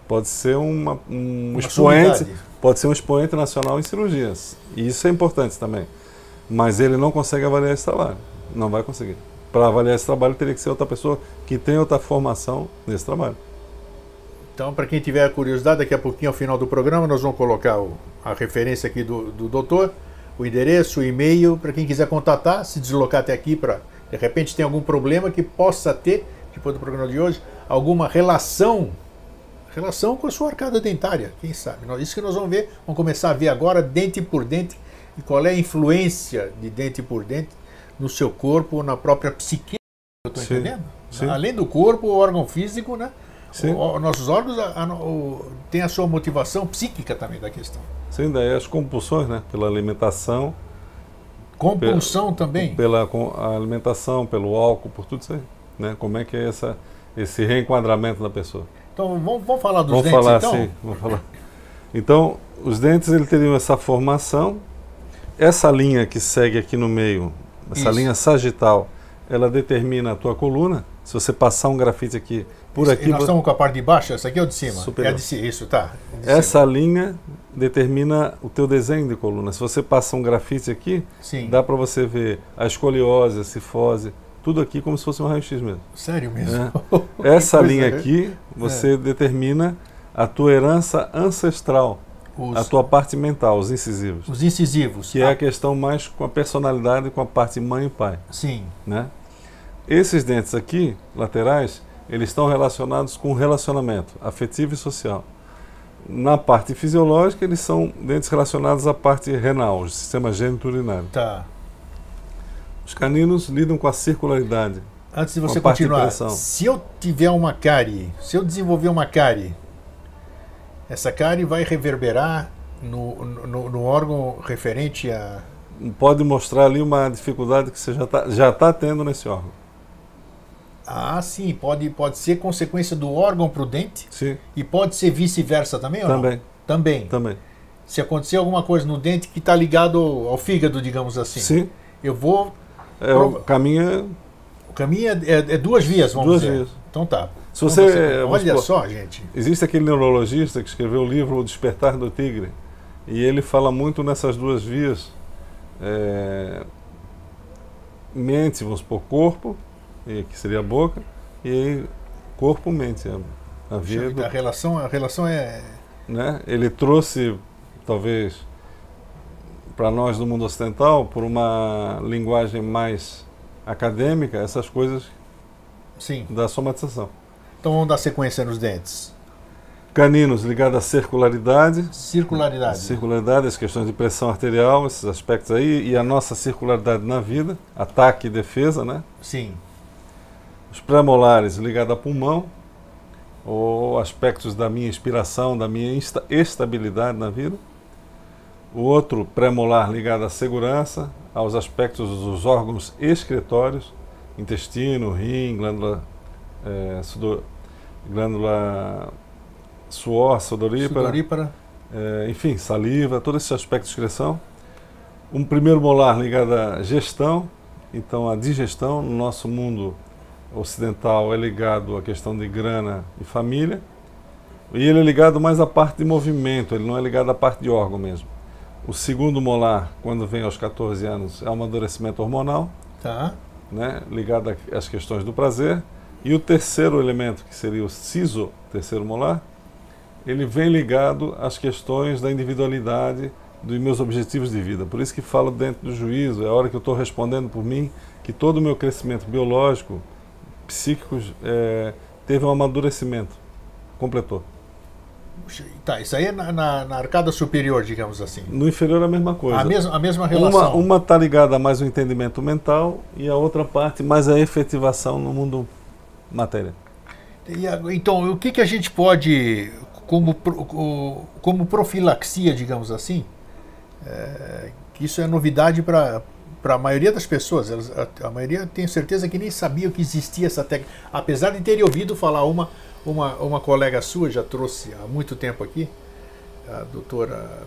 pode ser uma, um Uma expoente, sumidade. Pode ser um expoente nacional em cirurgias. E isso é importante também. Mas ele não consegue avaliar esse trabalho. Não vai conseguir. Para avaliar esse trabalho teria que ser outra pessoa que tem outra formação nesse trabalho. Então, para quem tiver curiosidade, daqui a pouquinho, ao final do programa, nós vamos colocar o- a referência aqui do, do doutor, o endereço, o e-mail, para quem quiser contatar, se deslocar até aqui para, de repente, tem algum problema que possa ter, depois do programa de hoje, alguma relação relação com a sua arcada dentária, quem sabe? Isso que nós vamos ver, vamos começar a ver agora, dente por dente, e qual é a influência de dente por dente no seu corpo, na própria psique, eu estou entendendo? sim. Além do corpo, o órgão físico, né? O- o- nossos órgãos a- a- o- têm a sua motivação psíquica também da questão. Sim, daí as compulsões, né? Pela alimentação, Compulsão também. pela alimentação, pelo álcool, por tudo isso aí. Né? Como é que é essa, esse reenquadramento da pessoa? Então vamos, vamos falar dos vamos dentes falar então? assim, vamos falar. Então, os dentes ele teriam essa formação, essa linha que segue aqui no meio, essa Isso. linha sagital, ela determina a tua coluna. Se você passar um grafite aqui, por Isso, aqui, nós estamos com a parte de baixo, essa aqui é o de cima. Superior. É a de cima, isso, tá. De essa linha determina o teu desenho de coluna. Se você passa um grafite aqui, cima. Sim. dá para você ver a escoliose, a cifose, tudo aqui como se fosse um raio-x mesmo. Sério mesmo. Que Essa linha né? aqui, você determina a tua herança ancestral, Os, a tua parte mental, os incisivos, os incisivos. que é Ah, a questão mais com a personalidade, com a parte mãe e pai, Sim. né? Esses dentes aqui, laterais, eles estão relacionados com relacionamento afetivo e social. Na parte fisiológica, eles são dentes relacionados à parte renal, sistema geniturinário. Tá. Os caninos lidam com a circularidade. Antes de você de continuar, pressão. se eu tiver uma cárie, se eu desenvolver uma cárie, essa cárie vai reverberar no, no, no órgão referente a. Pode mostrar ali uma dificuldade que você já está já tá tendo nesse órgão. Ah, sim, pode, pode ser consequência do órgão para o dente Sim, e pode ser vice-versa também ou não? também, Também. também. Se acontecer alguma coisa no dente que está ligado ao fígado, digamos assim, Sim, eu vou. É, o caminho é O caminho é, é- é duas vias, vamos Duas dizer. vias. Então tá. Se Então você- vamos olha supor- só, gente. Existe aquele neurologista que escreveu o livro O Despertar do Tigre e ele fala muito nessas duas vias. É, mente, vamos supor, corpo, que seria a boca, e aí corpo-mente, a, a via do, A relação, a relação é. né? Ele trouxe, talvez, para nós do mundo ocidental, por uma linguagem mais acadêmica, essas coisas Sim. da somatização. Então vamos dar sequência nos dentes. Caninos ligados à circularidade, Circularidade. circularidade, as questões de pressão arterial, esses aspectos aí, e a nossa circularidade na vida, ataque e defesa, né? Sim. Os pré-molares ligados a pulmão, ou aspectos da minha inspiração, da minha estabilidade na vida. O outro pré-molar ligado à segurança, aos aspectos dos órgãos excretórios, intestino, rim, glândula, eh, sudo- glândula suor, sudorípara, Sudorípara. eh, enfim, saliva, todo esse aspecto de excreção. Um primeiro molar ligado à gestão, então a digestão no nosso mundo ocidental é ligado à questão de grana e família. E ele é ligado mais à parte de movimento, ele não é ligado à parte de órgão mesmo. O segundo molar, quando vem aos 14 anos, é o amadurecimento hormonal, Tá. né, ligado às questões do prazer. E o terceiro elemento, que seria o siso, terceiro molar, ele vem ligado às questões da individualidade, dos meus objetivos de vida. Por isso que falo dentro do juízo, é a hora que eu estou respondendo por mim, que todo o meu crescimento biológico, psíquico, eh, teve um amadurecimento, completou. Tá, isso aí é na, na- na arcada superior, digamos assim. No inferior é a mesma coisa. A mesma, a mesma Uma relação. uma está ligada mais ao entendimento mental e a outra parte mais à efetivação no mundo matéria. A- então, o que, que a gente pode, como, o- como profilaxia, digamos assim, é, que isso é novidade para a maioria das pessoas. Elas- a, a maioria tenho certeza que nem sabia que existia essa técnica. Apesar de ter ouvido falar uma, uma, uma colega sua, já trouxe há muito tempo aqui, a doutora,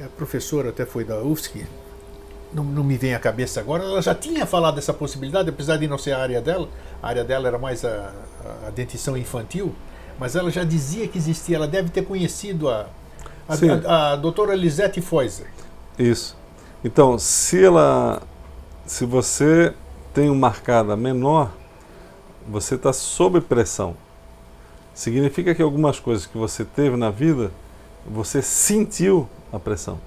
é professora até foi da UFSC, não, não me vem à cabeça agora, ela já tinha falado dessa possibilidade, apesar de não ser a área dela, a área dela era mais a, a dentição infantil, mas ela já dizia que existia, ela deve ter conhecido a, a, a, a doutora Lisette Feuser. Isso. Então, se ela, se você tem uma marcada menor, você está sob pressão. Significa que algumas coisas que você teve na vida, você sentiu a pressão.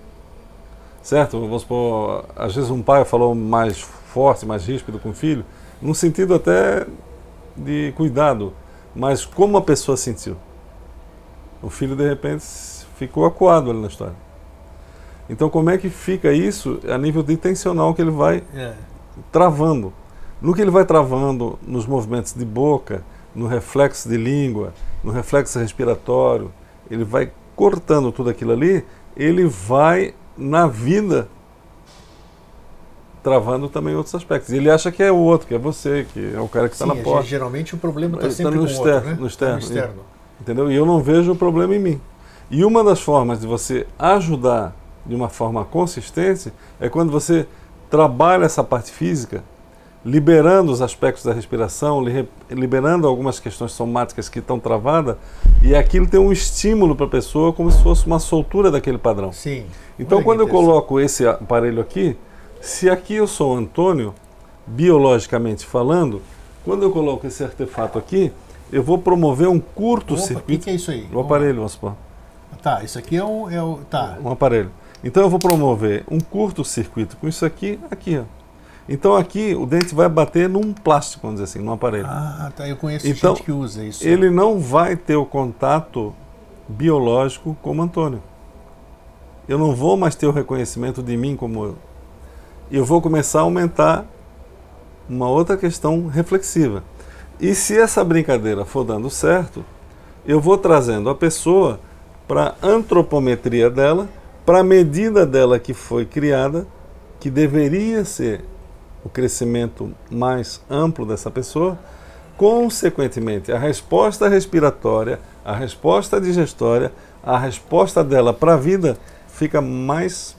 Certo? Vamos supor, às vezes um pai falou mais forte, mais ríspido com o filho, num sentido até de cuidado, mas como a pessoa sentiu. O filho, de repente, ficou acuado ali na história. Então, como é que fica isso a nível de tensional que ele vai É. travando? No que ele vai travando nos movimentos de boca, no reflexo de língua, no reflexo respiratório, ele vai cortando tudo aquilo ali, ele vai na vida travando também outros aspectos. E ele acha que é o outro, que é você, que é o cara que está na porta. geralmente o problema está tá sempre no com o externo, outro, né? no Tá externo, externo. Entendeu? E eu não vejo o problema em mim. E uma das formas de você ajudar de uma forma consistente é quando você trabalha essa parte física, liberando os aspectos da respiração, li- liberando algumas questões somáticas que estão travadas, e aquilo tem um estímulo para a pessoa como se fosse uma soltura daquele padrão. Sim. Então, Olha quando eu coloco esse aparelho aqui, se aqui eu sou Antônio, biologicamente falando, quando eu coloco esse artefato aqui, eu vou promover um Opa, o que, que é isso aí? O aparelho, vamos supor. Tá, isso aqui é um. É tá. Um aparelho. Então eu vou promover um curto-circuito com isso aqui, aqui, ó. Então aqui o dente vai bater num plástico, vamos dizer assim, num aparelho. Ah, tá. Eu conheço Então, gente que usa isso. Ele não vai ter o contato biológico como Antônio. Eu não vou mais ter o reconhecimento de mim como eu. Eu vou começar a aumentar uma outra questão reflexiva. E se essa brincadeira for dando certo, eu vou trazendo a pessoa para a antropometria dela, para a medida dela que foi criada, que deveria ser o crescimento mais amplo dessa pessoa, consequentemente, a resposta respiratória, a resposta digestória, a resposta dela para a vida fica mais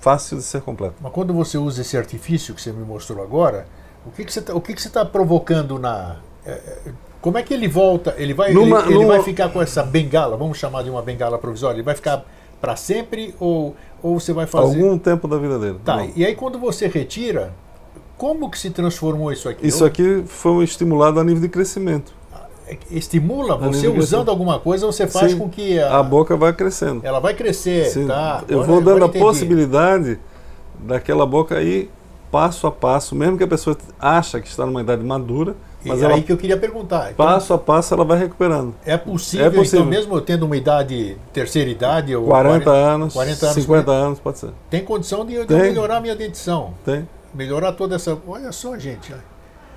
fácil de ser completa. Mas quando você usa esse artifício que você me mostrou agora, o que, que você está tá provocando na. é, é, como é que ele volta? Ele vai, Numa- ele, ele numa- vai ficar com essa bengala, vamos chamar de uma bengala provisória, ele vai ficar para sempre ou, ou você vai fazer. Algum tempo da vida dele. Tá, Não. e aí quando você retira, como que se transformou isso aqui? Isso Eu- aqui foi estimulado a nível de crescimento. estimula A você usando alguma coisa, você faz Sim. com que a, A boca vai crescendo. ela vai crescer, Sim, tá? eu Agora- vou dando a entendi. possibilidade daquela boca aí, passo a passo, mesmo que a pessoa acha que está numa idade madura, Mas aí ela, que eu queria perguntar. Então, passo a passo, ela vai recuperando. é possível, é possível. então, mesmo eu tendo uma idade, terceira idade, ou 40 anos, 40 anos, 50 anos, pode ser. tem condição de, de melhorar minha dentição, Tem. melhorar toda essa. Olha só, gente,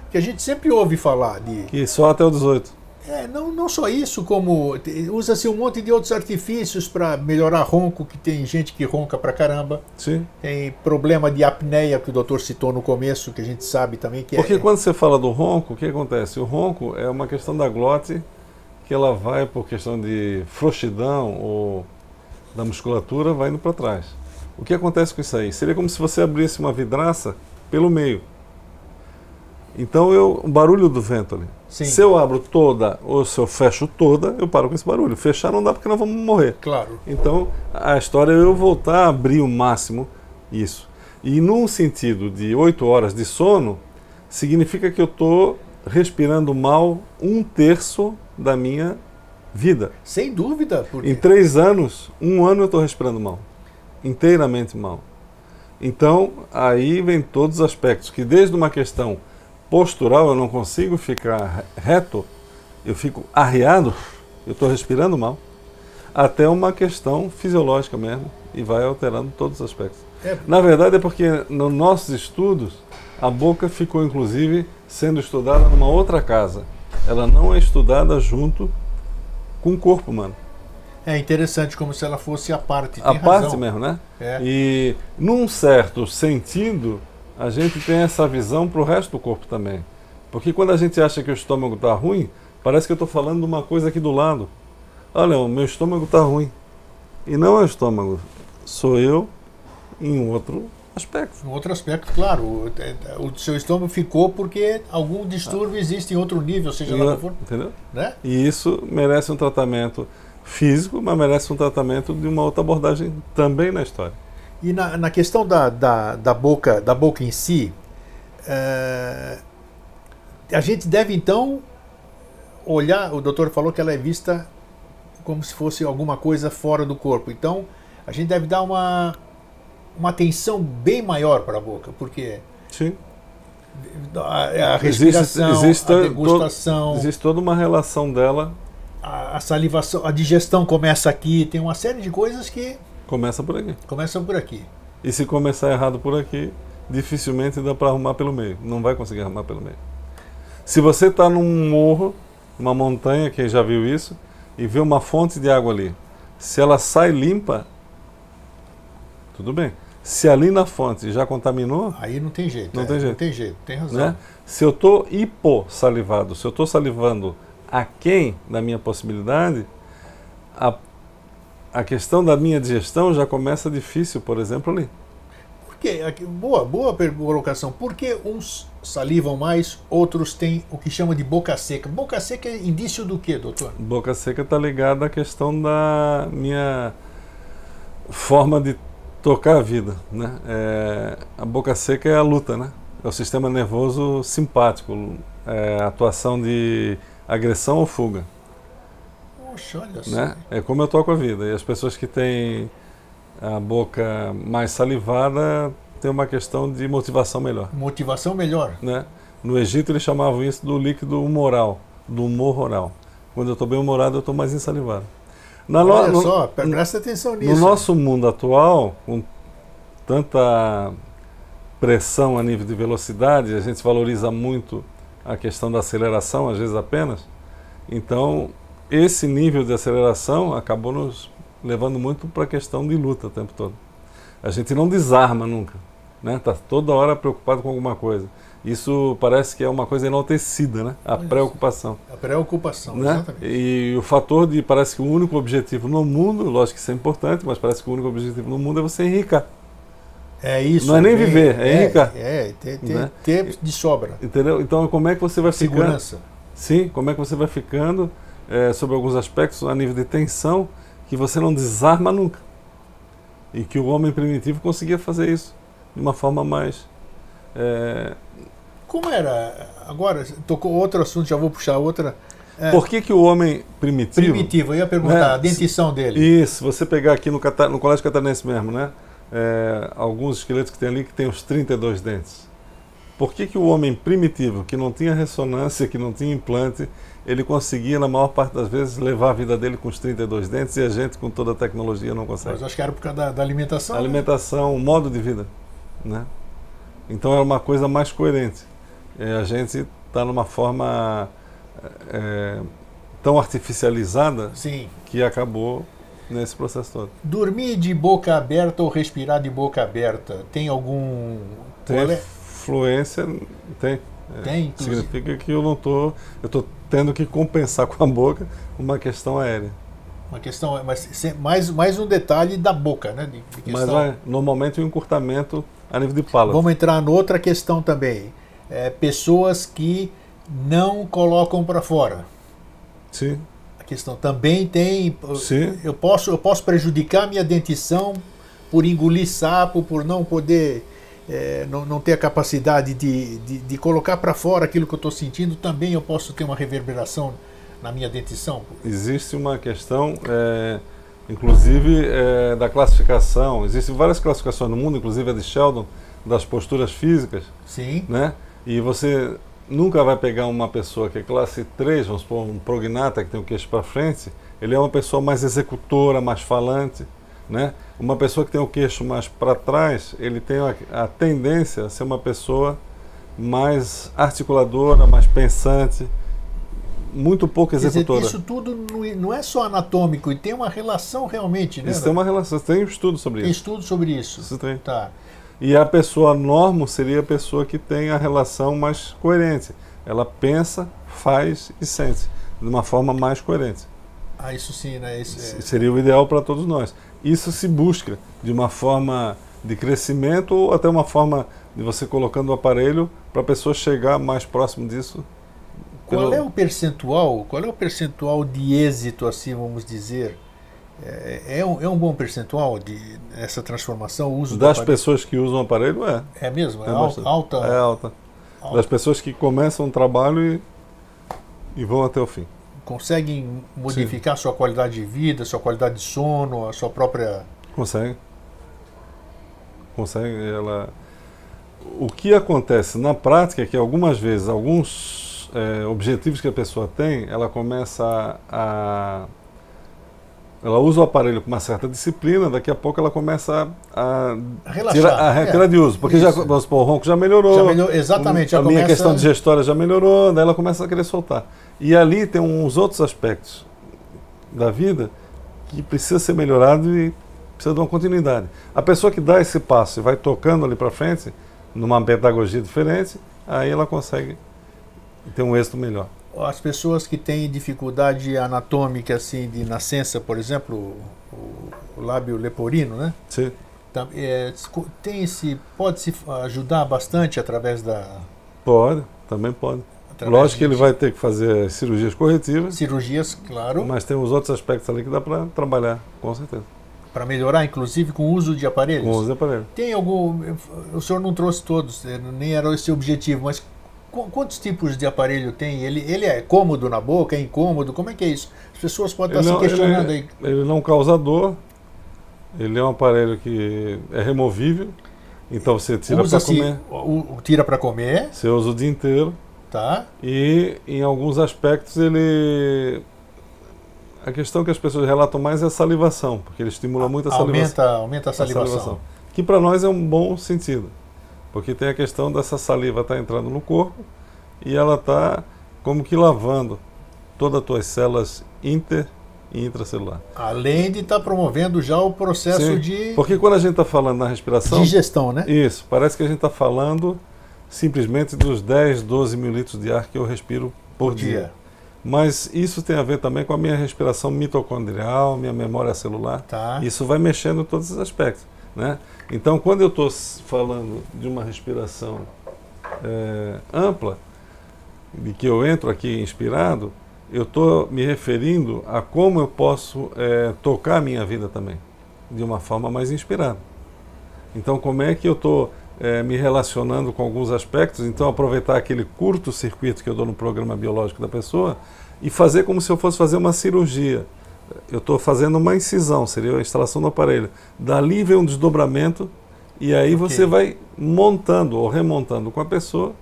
que a gente sempre ouve falar de. Que só até o 18. É, não, não só isso, como usa-se um monte de outros artifícios para melhorar ronco, que tem gente que ronca pra caramba. Sim. Tem problema de apneia que o doutor citou no começo, que a gente sabe também que Porque é. quando você fala do ronco, o que acontece? O ronco é uma questão da glote que ela vai por questão de frouxidão ou da musculatura, vai indo para trás. O que acontece com isso aí? Seria como se você abrisse uma vidraça pelo meio. Então eu, o barulho do vento ali. Sim. Se eu abro toda ou se eu fecho toda, eu paro com esse barulho. Fechar não dá porque nós vamos morrer. Claro. Então a história é eu voltar a abrir o máximo isso. E num sentido de oito horas de sono, significa que eu estou respirando mal um terço da minha vida. Sem dúvida. Porque... Em três anos, um ano eu estou respirando mal. Inteiramente mal. Então, aí vem todos os aspectos, que desde uma questão postural eu não consigo ficar reto, eu fico arriado, eu estou respirando mal, até uma questão fisiológica mesmo, e vai alterando todos os aspectos. É, Na verdade é porque nos nossos estudos, a boca ficou inclusive sendo estudada numa outra casa. Ela não é estudada junto com o corpo humano. é interessante como se ela fosse a parte. a tem parte razão. mesmo, né? É. E num certo sentido, a gente tem essa visão para o resto do corpo também. Porque quando a gente acha que o estômago está ruim, parece que eu estou falando de uma coisa aqui do lado. Olha, o meu estômago está ruim. E não é o estômago, sou eu em outro aspecto. Um outro aspecto, claro, o, é, o seu estômago ficou porque algum distúrbio existe em outro nível, seja lá qual for, Entendeu? né? E isso merece um tratamento físico, mas merece um tratamento de uma outra abordagem também na história. E na, na questão da, da, da boca da boca em si, eh, a gente deve então olhar. O doutor falou que ela é vista como se fosse alguma coisa fora do corpo. Então a gente deve dar uma uma atenção bem maior para a boca, porque Sim. a, a respiração, existe a to- degustação, Existe toda uma relação dela, a, a salivação, a digestão começa aqui. Tem uma série de coisas que começa por aqui. começam por aqui. E se começar errado por aqui, dificilmente dá para arrumar pelo meio. Não vai conseguir arrumar pelo meio. Se você está num morro, uma montanha, quem já viu isso, e vê uma fonte de água ali, se ela sai limpa, tudo bem. Se ali na fonte já contaminou, Aí não tem jeito. Não é, tem jeito. Não tem jeito, tem razão. né? Se eu estou hipossalivado, se eu estou salivando aquém da minha possibilidade, a, a questão da minha digestão já começa difícil, por exemplo, ali. Por quê? Boa, boa colocação. Por que uns salivam mais, outros têm o que chama de boca seca? Boca seca é indício do quê, doutor? Boca seca está ligada à questão da minha forma de tocar a vida, né? É, a boca seca é a luta, né? É o sistema nervoso simpático, é a atuação de agressão ou fuga, Poxa, olha só. né? É como eu toco a vida. E as pessoas que têm a boca mais salivada têm uma questão de motivação melhor, Motivação melhor. né? No Egito eles chamavam isso do líquido humoral, do humor oral. Quando eu estou bem humorado, eu estou mais ensalivado. Na Olha no- só, pre- presta atenção nisso. no nosso mundo atual, com tanta pressão a nível de velocidade, a gente valoriza muito a questão da aceleração, às vezes apenas. Então, esse nível de aceleração acabou nos levando muito para a questão de luta o tempo todo. A gente não desarma nunca, né? Tá toda hora preocupado com alguma coisa. Isso parece que é uma coisa enaltecida, né? A preocupação A preocupação, né? exatamente. E o fator de parece que o único objetivo no mundo, lógico que isso é importante, mas parece que o único objetivo no mundo é você enricar, É isso. Não é nem bem- viver, é enricar. É, ter, ter, Né? ter de sobra. entendeu? Então como é que você vai ficando? Segurança. Sim, como é que você vai ficando eh, sobre alguns aspectos a nível de tensão que você não desarma nunca e que o homem primitivo conseguia fazer isso de uma forma mais eh, Como era? Agora, tocou outro assunto, já vou puxar outra. É, Por que, que o homem primitivo primitivo, eu ia perguntar, Né? a dentição dele. Isso, você pegar aqui no, no Colégio Catarinense mesmo, né? É, alguns esqueletos que tem ali que tem os 32 dentes. Por que, que o homem primitivo, que não tinha ressonância, que não tinha implante, ele conseguia, na maior parte das vezes, levar a vida dele com os 32 dentes e a gente, com toda a tecnologia, não consegue? Mas acho que era por causa da, da alimentação. né? Alimentação, o modo de vida, né? Então é uma coisa mais coerente. É, a gente está numa forma é, tão artificializada Sim. que acabou nesse processo todo. Dormir de boca aberta ou respirar de boca aberta tem algum. Tem é? fluência, tem. É, Tem, inclusive. Significa que eu não estou, eu estou tendo que compensar com a boca uma questão aérea. Uma questão, mas mais, mais um detalhe da boca, né? De, de mas é, normalmente o um encurtamento a nível de palato. Vamos entrar noutra questão também. É, pessoas que não colocam para fora. Sim. A questão também tem. Sim. Eu posso, eu posso prejudicar minha dentição por engolir sapo, por não poder. É, não, não ter a capacidade de, de, de colocar para fora aquilo que eu estou sentindo, também eu posso ter uma reverberação na minha dentição? Existe uma questão, é, inclusive, é, da classificação. Existem várias classificações no mundo, inclusive a de Sheldon, das posturas físicas. Sim. Né? E você nunca vai pegar uma pessoa que é classe 3, vamos supor, um prognata que tem o queixo para frente, ele é uma pessoa mais executora, mais falante. Né? Uma pessoa que tem o queixo mais para trás, ele tem a, a tendência a ser uma pessoa mais articuladora, mais pensante, muito pouco executora. Dizer, isso tudo não é só anatômico, e tem uma relação realmente, né? Isso tem uma relação, tem um estudo sobre tem isso. Tem estudo sobre isso. Isso tem. Tá. E a pessoa normo seria a pessoa que tem a relação mais coerente. Ela pensa, faz e sente de uma forma mais coerente. Ah, isso sim, né? Isso é... Seria o ideal para todos nós. Isso se busca de uma forma de crescimento ou até uma forma de você colocando o aparelho para a pessoa chegar mais próximo disso qual é o percentual? Qual é o percentual de êxito, assim vamos dizer? É, é, um, é um bom percentual de essa transformação, o uso das pessoas que usam o aparelho é. É mesmo, é, é alta, alta, É alta. alta. Das pessoas que começam o trabalho e, e vão até o fim. Conseguem modificar Sim. sua qualidade de vida, sua qualidade de sono, a sua própria. Consegue. Consegue. Ela. O que acontece na prática é que algumas vezes alguns é, objetivos que a pessoa tem, ela começa a, a, Ela usa o aparelho com uma certa disciplina, daqui a pouco ela começa a. a relaxar. Tira, a retirar é, de uso. Porque já, vamos supor, o ronco já melhorou. Já melhorou exatamente. A minha questão digestória já melhorou, daí ela começa a querer soltar. E ali tem uns outros aspectos da vida que precisa ser melhorado e precisa de uma continuidade. A pessoa que dá esse passo e vai tocando ali para frente, numa pedagogia diferente, aí ela consegue ter um êxito melhor. As pessoas que têm dificuldade anatômica, assim, de nascença, por exemplo, o, o lábio leporino, né? Sim. É, tem esse, pode se ajudar bastante através da. Pode, também pode. Através Lógico que ele vai ter que fazer cirurgias corretivas. Cirurgias, claro. Mas tem os outros aspectos ali que dá para trabalhar, com certeza. Para melhorar, inclusive, com o uso de aparelhos? Com o uso de aparelhos. Tem algum. O senhor não trouxe todos, eh, nem era esse o objetivo, mas Quantos tipos de aparelho tem? Ele, ele é cômodo na boca, é incômodo? Como é que é isso? As pessoas podem ele estar não, se questionando ele, aí. Ele não causa dor, ele é um aparelho que é removível, então você tira para comer. O, tira para comer. Você usa o dia inteiro. Tá. E em alguns aspectos ele. A questão que as pessoas relatam mais é a salivação, porque ele estimula muito a salivação. Aumenta, aumenta a salivação. A salivação que para nós é um bom sentido. Porque tem a questão dessa saliva estar tá entrando no corpo e ela está como que lavando todas as tuas células inter e intracelular. Além de estar tá promovendo já o processo Sim, de. Porque quando a gente está falando na respiração. Digestão, né? Isso, parece que a gente está falando simplesmente dos 10, 12 mil litros de ar que eu respiro por, por dia. dia. Mas isso tem a ver também com a minha respiração mitocondrial, minha memória celular. Tá. Isso vai mexendo em todos os aspectos. Né? Então, quando eu estou falando de uma respiração é, ampla, de que eu entro aqui inspirado, eu estou me referindo a como eu posso é, tocar a minha vida também, de uma forma mais inspirada. Então, como é que eu estou é, me relacionando com alguns aspectos? Então, aproveitar aquele curto-circuito que eu dou no programa biológico da pessoa e fazer como se eu fosse fazer uma cirurgia eu estou fazendo uma incisão, seria a instalação do aparelho. Dali vem um desdobramento e aí okay. você vai montando ou remontando com a pessoa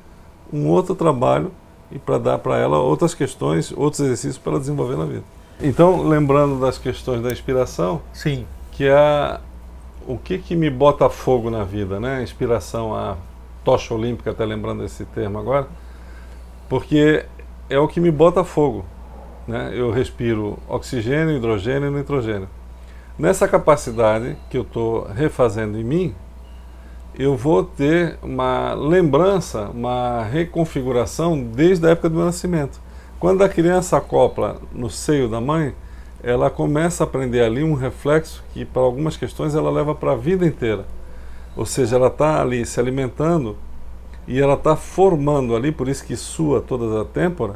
um outro trabalho e para dar para ela outras questões, outros exercícios para ela desenvolver na vida. Então, lembrando das questões da inspiração, sim, que é o que que me bota fogo na vida, né? Inspiração a tocha olímpica, até lembrando esse termo agora, porque é o que me bota fogo né, eu respiro oxigênio, hidrogênio e nitrogênio. Nessa capacidade que eu estou refazendo em mim, eu vou ter uma lembrança, uma reconfiguração desde a época do meu nascimento. Quando a criança acopla no seio da mãe, ela começa a aprender ali um reflexo que, para algumas questões, ela leva para a vida inteira. Ou seja, ela está ali se alimentando e ela está formando ali, por isso que sua toda a têmpora,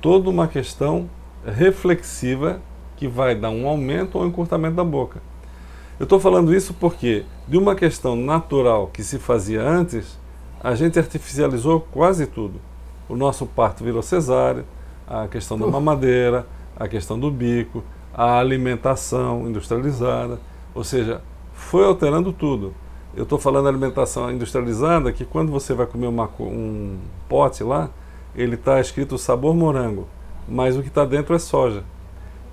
toda uma questão reflexiva que vai dar um aumento ou um encurtamento da boca. Eu estou falando isso porque, de uma questão natural que se fazia antes, a gente artificializou quase tudo. O nosso parto virou cesárea, a questão da mamadeira, a questão do bico, a alimentação industrializada, ou seja, foi alterando tudo. Eu estou falando alimentação industrializada, que quando você vai comer uma, um pote lá, ele está escrito sabor morango, mas o que está dentro é soja.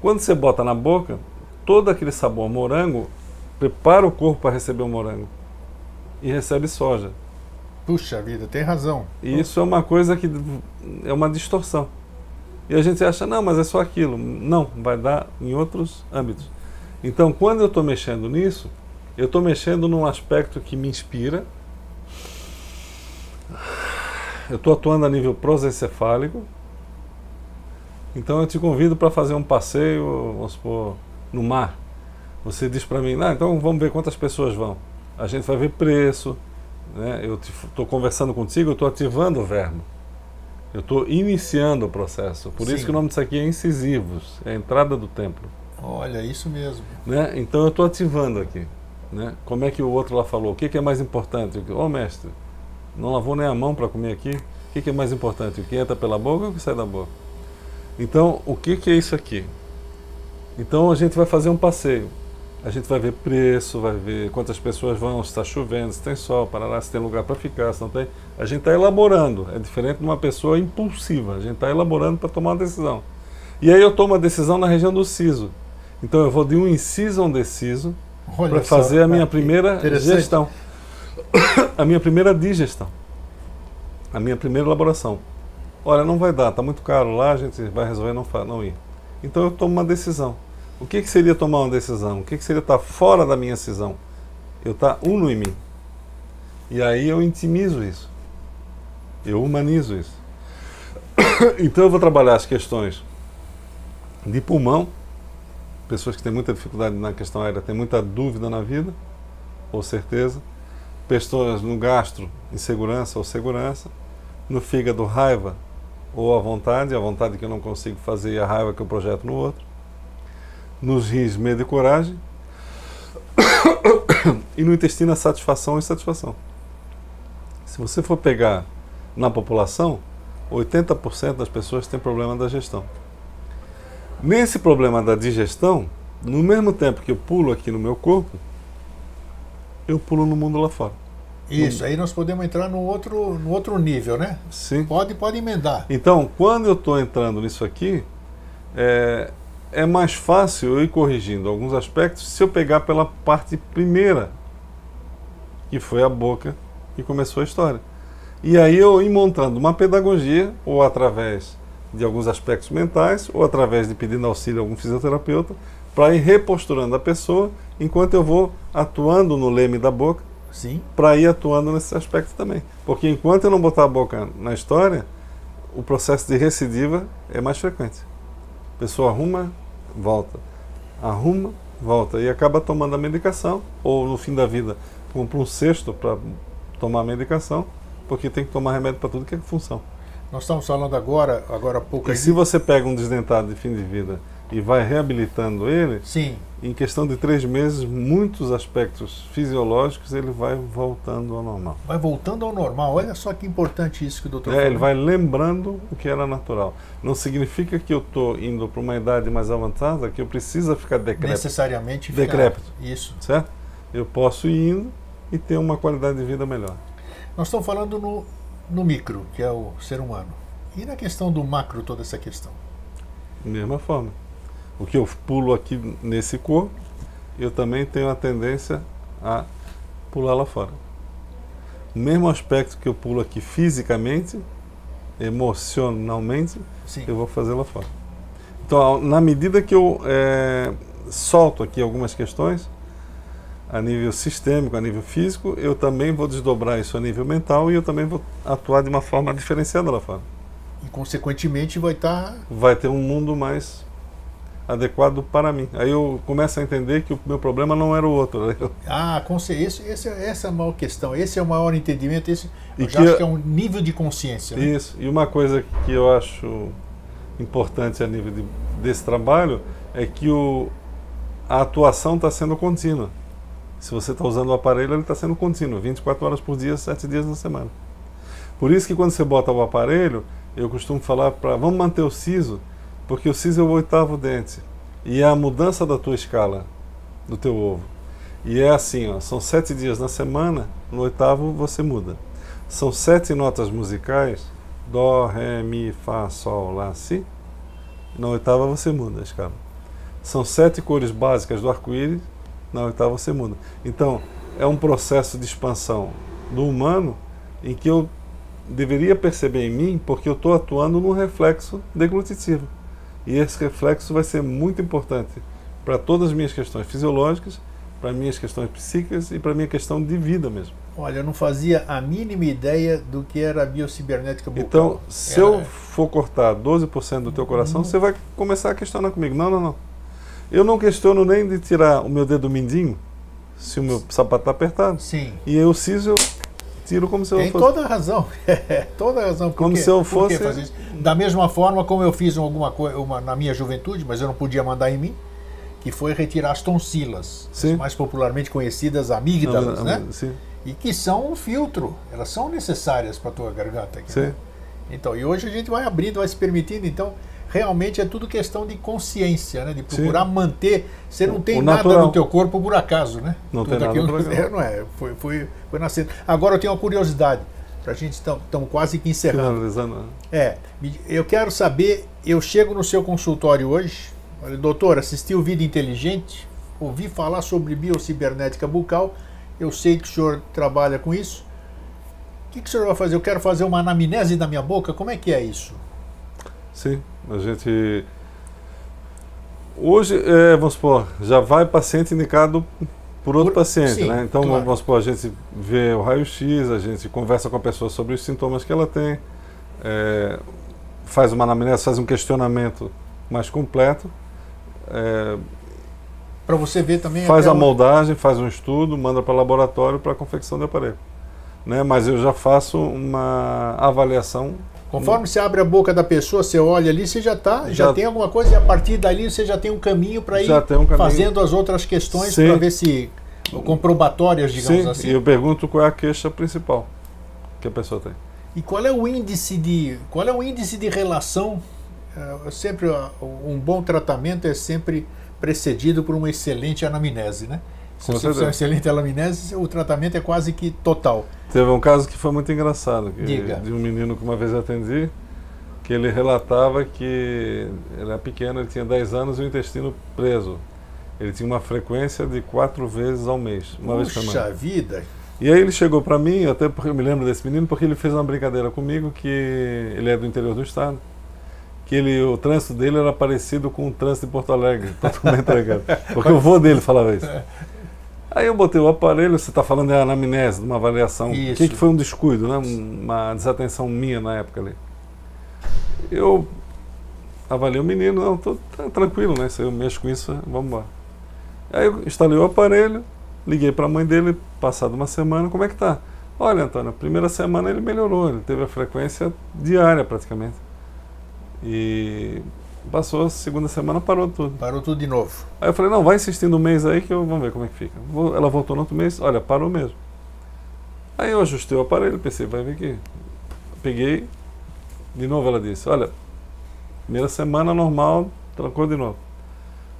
Quando você bota na boca, todo aquele sabor morango prepara o corpo para receber o morango e recebe soja. Puxa vida, tem razão. E isso é uma coisa que é uma distorção. E a gente acha, não, mas é só aquilo. Não, vai dar em outros âmbitos. Então, quando eu estou mexendo nisso, eu estou mexendo num aspecto que me inspira. Eu estou atuando a nível prosencefálico. Então, eu te convido para fazer um passeio, vamos supor, no mar. Você diz para mim, ah, então vamos ver quantas pessoas vão. A gente vai ver preço, né? Eu estou conversando contigo, eu estou ativando o verbo. Eu estou iniciando o processo. Por Sim. isso que o nome disso aqui é incisivos, é a entrada do templo. Olha, isso mesmo. Né? Então eu estou ativando aqui. Né? Como é que o outro lá falou? O que, que é mais importante? Ô oh, mestre, não lavou nem a mão para comer aqui? O que, que é mais importante? O que entra pela boca ou o que sai da boca? Então, o que, que é isso aqui? Então a gente vai fazer um passeio. A gente vai ver preço, vai ver quantas pessoas vão, se está chovendo, se tem sol, parará, se tem lugar para ficar, se não tem. A gente está elaborando. É diferente de uma pessoa impulsiva. A gente está elaborando para tomar uma decisão. E aí eu tomo a decisão na região do siso. Então eu vou de um inciso a um deciso para fazer a minha primeira gestão. a minha primeira digestão. A minha primeira elaboração. Olha, não vai dar, está muito caro lá, a gente vai resolver não, não ir. Então eu tomo uma decisão. O que, que seria tomar uma decisão? O que, que seria estar fora da minha decisão? Eu estar uno em mim. E aí eu intimizo isso. Eu humanizo isso. então eu vou trabalhar as questões de pulmão. Pessoas que têm muita dificuldade na questão aérea, têm muita dúvida na vida, ou certeza. Pessoas no gastro, insegurança ou segurança. No fígado, raiva ou a vontade, a vontade que eu não consigo fazer e a raiva que eu projeto no outro nos rins medo e coragem, e no intestino a satisfação e insatisfação. Se você for pegar na população, 80% das pessoas têm problema da gestão. Nesse problema da digestão, no mesmo tempo que eu pulo aqui no meu corpo, eu pulo no mundo lá fora. Isso, aí nós podemos entrar no outro, no outro nível, né? Sim. Pode, pode emendar. Então, quando eu estou entrando nisso aqui, é, é mais fácil eu ir corrigindo alguns aspectos se eu pegar pela parte primeira, que foi a boca que começou a história. E aí eu ir montando uma pedagogia, ou através de alguns aspectos mentais, ou através de pedindo auxílio a algum fisioterapeuta, para ir reposturando a pessoa, enquanto eu vou atuando no leme da boca, para ir atuando nesse aspecto também. Porque enquanto eu não botar a boca na história, o processo de recidiva é mais frequente. A pessoa arruma volta. Arruma, volta. E acaba tomando a medicação, ou no fim da vida compra um cesto para tomar a medicação, porque tem que tomar remédio para tudo que é função. Nós estamos falando agora, agora há pouco. E se você pega um desdentado de fim de vida e vai reabilitando ele, Sim. em questão de três meses, muitos aspectos fisiológicos ele vai voltando ao normal. Vai voltando ao normal. Olha só que importante isso que o doutor é, falou. Ele vai lembrando o que era natural. Não significa que eu estou indo para uma idade mais avançada que eu preciso ficar decrépito. Necessariamente ficar... decrépito. Isso. Certo? Eu posso ir indo e ter uma qualidade de vida melhor. Nós estamos falando no, no micro, que é o ser humano. E na questão do macro, toda essa questão? Mesma forma o que eu pulo aqui nesse corpo, eu também tenho a tendência a pular lá fora. O mesmo aspecto que eu pulo aqui fisicamente, emocionalmente, Sim. eu vou fazer lá fora. Então, na medida que eu é, solto aqui algumas questões, a nível sistêmico, a nível físico, eu também vou desdobrar isso a nível mental e eu também vou atuar de uma forma diferenciada lá fora. E, consequentemente, vai estar. Tá... Vai ter um mundo mais adequado para mim. Aí eu começo a entender que o meu problema não era o outro. Né? Ah, esse, esse, essa é a maior questão, esse é o maior entendimento, esse eu que acho que é um nível de consciência. Né? Isso, e uma coisa que eu acho importante a nível de, desse trabalho é que o, a atuação está sendo contínua. Se você está usando o aparelho, ele está sendo contínuo, 24 horas por dia, 7 dias na semana. Por isso que quando você bota o aparelho, eu costumo falar para vamos manter o siso, porque o siso é o oitavo dente e é a mudança da tua escala do teu ovo. E é assim, ó, são sete dias na semana, no oitavo você muda. São sete notas musicais, dó, ré, mi, fá, sol, lá, si. Na oitava você muda a escala. São sete cores básicas do arco-íris, na oitava você muda. Então, é um processo de expansão do humano em que eu deveria perceber em mim porque eu estou atuando no reflexo deglutitivo. E esse reflexo vai ser muito importante para todas as minhas questões fisiológicas, para minhas questões psíquicas e para minha questão de vida mesmo. Olha, eu não fazia a mínima ideia do que era a biocibernética bucal. Então, se era... eu for cortar 12% do teu coração, você vai começar a questionar comigo. Não, não, não. Eu não questiono nem de tirar o meu dedo mindinho, se o meu sapato está apertado. Sim. E eu siso, tiro como se eu Tem fosse. toda a razão. toda a razão. Por como quê? se eu fosse. Da mesma forma como eu fiz alguma coisa na minha juventude, mas eu não podia mandar em mim, que foi retirar as tonsilas, as mais popularmente conhecidas amígdalas, não, né? Sim. E que são um filtro, elas são necessárias para a tua garganta. Aqui. Né? Então, e hoje a gente vai abrindo, vai se permitindo, então realmente é tudo questão de consciência, né? De procurar Sim. manter. Você não tem nada natural. no teu corpo por acaso, né? Não tudo tem nada por acaso. Não é, foi, foi, foi nascendo. Agora eu tenho uma curiosidade. Pra gente estamos quase que encerrando. Finalizando. Né? É, eu quero saber, eu chego no seu consultório hoje, olha, doutor, assisti o Vida Inteligente, ouvi falar sobre biocibernética bucal, eu sei que o senhor trabalha com isso. O que, que o senhor vai fazer? Eu quero fazer uma anamnese da minha boca, como é que é isso? Sim, a gente. Hoje, é, vamos supor, já vai paciente indicado por outro por, paciente, sim, né? Então, claro. vamos supor, a gente vê o raio-x, a gente conversa com a pessoa sobre os sintomas que ela tem, é, faz uma anamnese, faz um questionamento mais completo. É, para você ver também. Faz a moldagem, faz um estudo, manda para o laboratório para a confecção do aparelho. Né? Mas eu já faço uma avaliação Conforme você abre a boca da pessoa, você olha ali, você já tá, já, já tem alguma coisa e a partir dali você já tem um caminho para ir um fazendo as outras questões para ver se comprobatórias, digamos Sim, assim. E eu pergunto qual é a queixa principal que a pessoa tem. E qual é o índice de qual é o índice de relação? É, sempre um bom tratamento é sempre precedido por uma excelente anamnese, né? Se você fizer uma excelente anamnese, o tratamento é quase que total. Teve um caso que foi muito engraçado, que, Diga. de um menino que uma vez atendi, que ele relatava que ele era pequeno, ele tinha 10 anos e o intestino preso. Ele tinha uma frequência de quatro vezes ao mês, uma Puxa vez por semana. vida! E aí ele chegou para mim, até porque eu me lembro desse menino, porque ele fez uma brincadeira comigo, que ele é do interior do estado, que ele, o trânsito dele era parecido com o trânsito de Porto Alegre, totalmente entregado. Porque o vô dele falava isso. Aí eu botei o aparelho, você está falando de anamnese, de uma avaliação. Isso. O que, que, foi um descuido, né? uma desatenção minha na época ali. Eu avaliei o menino, não, estou tranquilo, né? Se eu mexo com isso, vamos embora. Aí eu instalei o aparelho, liguei para a mãe dele, passado uma semana, como é que tá? Olha, Antônio, a primeira semana ele melhorou, ele teve a frequência diária praticamente. E Passou a segunda semana, parou tudo. Parou tudo de novo. Aí eu falei, não, vai insistindo um mês aí que eu, vamos ver como é que fica. Ela voltou no outro mês, olha, parou mesmo. Aí eu ajustei o aparelho, pensei, vai ver aqui. Peguei, de novo ela disse, olha, primeira semana normal, trancou de novo.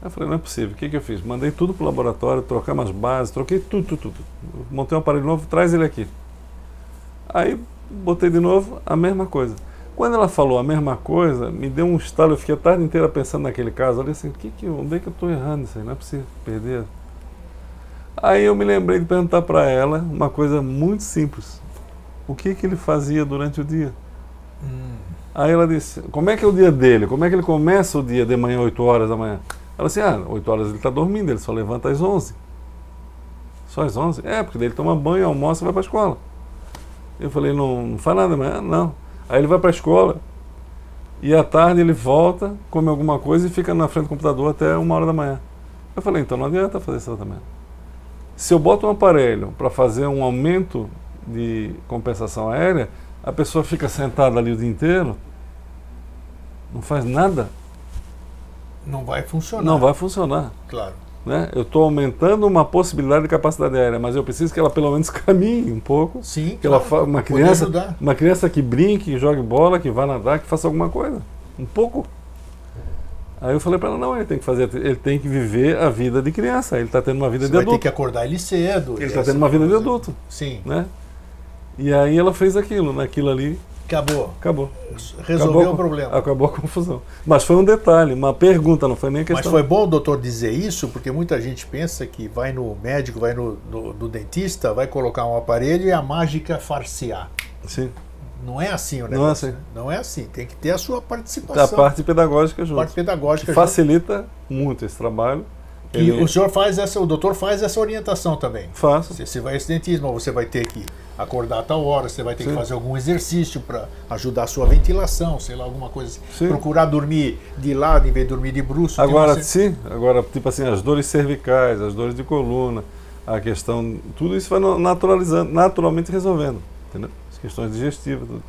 Aí eu falei, não é possível, o que, que eu fiz? Mandei tudo para o laboratório, trocar umas bases, troquei tudo, tudo, tudo. Montei um aparelho novo, traz ele aqui. Aí botei de novo a mesma coisa. Quando ela falou a mesma coisa, me deu um estalo, eu fiquei a tarde inteira pensando naquele caso. Falei assim, que que, onde é que eu estou errando isso aí? Não é possível perder. Aí eu me lembrei de perguntar para ela uma coisa muito simples. O que que ele fazia durante o dia? Hum. Aí ela disse, como é que é o dia dele? Como é que ele começa o dia de manhã, 8 horas da manhã? Ela disse, ah, 8 horas ele está dormindo, ele só levanta às 11. Só às 11? É, porque daí ele toma banho, almoça e vai para a escola. Eu falei, não, não faz nada amanhã? Não. Aí ele vai para a escola E à tarde ele volta, come alguma coisa e fica na frente do computador até uma hora da manhã. Eu falei, então não adianta fazer esse tratamento. Se eu boto um aparelho para fazer um aumento de compensação aérea, a pessoa fica sentada ali o dia inteiro, não faz nada. Não vai funcionar. Não vai funcionar. Claro. Né? Eu estou aumentando uma possibilidade de capacidade aérea, mas eu preciso que ela pelo menos caminhe um pouco. Sim, que claro, ela uma criança, uma criança que brinque, que jogue bola, que vá nadar, que faça alguma coisa, um pouco. Aí eu falei para ela não, ele tem que fazer, ele tem que viver a vida de criança. Ele está tendo uma vida Você de vai adulto. ter que acordar ele cedo. Ele está tendo uma vida de adulto. Sim. Né? E aí ela fez aquilo, naquilo ali. Acabou. Acabou. Resolveu acabou, o problema. Acabou a confusão. Mas foi um detalhe, uma pergunta, não foi nem questão. Mas foi bom o doutor dizer isso, porque muita gente pensa que vai no médico, vai no, no, no dentista, vai colocar um aparelho e a mágica farsear. Sim. Não é assim o negócio. Não é assim. Não é assim. Tem que ter a sua participação. A parte pedagógica junto. A parte pedagógica facilita muito esse trabalho. Ele... o senhor faz essa, o doutor faz essa orientação também. Faço. Você, você vai esse dentismo, você vai ter que acordar a tal hora, você vai ter sim. que fazer algum exercício para ajudar a sua ventilação, sei lá, alguma coisa assim. Sim. Procurar dormir de lado em vez de dormir de bruxo. Agora, uma... sim, agora, tipo assim, as dores cervicais, as dores de coluna, a questão, tudo isso vai naturalizando, naturalmente resolvendo, entendeu? As questões digestivas, tudo.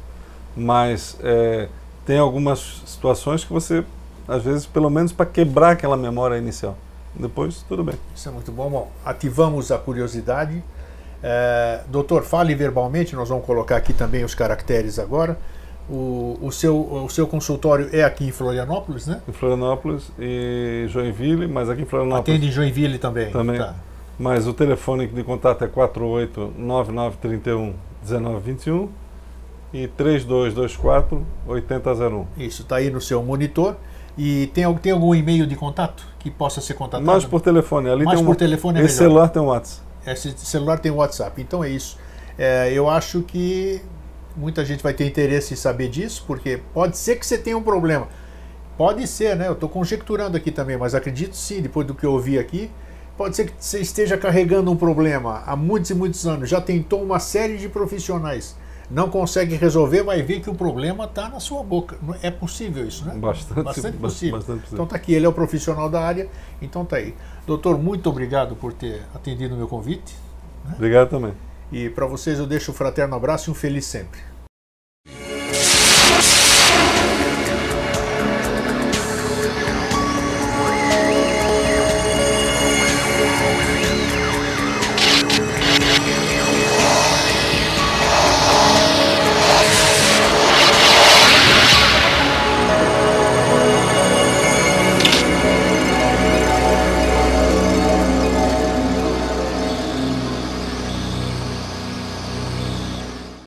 Mas é, tem algumas situações que você, às vezes, pelo menos para quebrar aquela memória inicial. Depois, tudo bem. Isso é muito bom. Bom, ativamos a curiosidade. É, doutor, fale verbalmente, nós vamos colocar aqui também os caracteres agora. O, o, seu, o seu consultório é aqui em Florianópolis, né? Em Florianópolis e Joinville, mas aqui em Florianópolis. Atende em Joinville também. Também. Tá. Mas o telefone de contato é 489931 1921 e 3224 8001. Isso, está aí no seu monitor. E tem, tem algum e-mail de contato que possa ser contatado? Mais por telefone. Ali Mais tem por um, telefone é Esse melhor. celular tem um WhatsApp. Esse celular tem WhatsApp. Então é isso. É, eu acho que muita gente vai ter interesse em saber disso, porque pode ser que você tenha um problema. Pode ser, né? Eu estou conjecturando aqui também, mas acredito sim, depois do que eu ouvi aqui. Pode ser que você esteja carregando um problema há muitos e muitos anos, já tentou uma série de profissionais não consegue resolver, vai ver que o problema está na sua boca. É possível isso, né? Bastante, bastante possível. Bastante possível. Então está aqui, ele é o profissional da área, então está aí. Doutor, muito obrigado por ter atendido o meu convite. Né? Obrigado também. E para vocês eu deixo um fraterno abraço e um feliz sempre.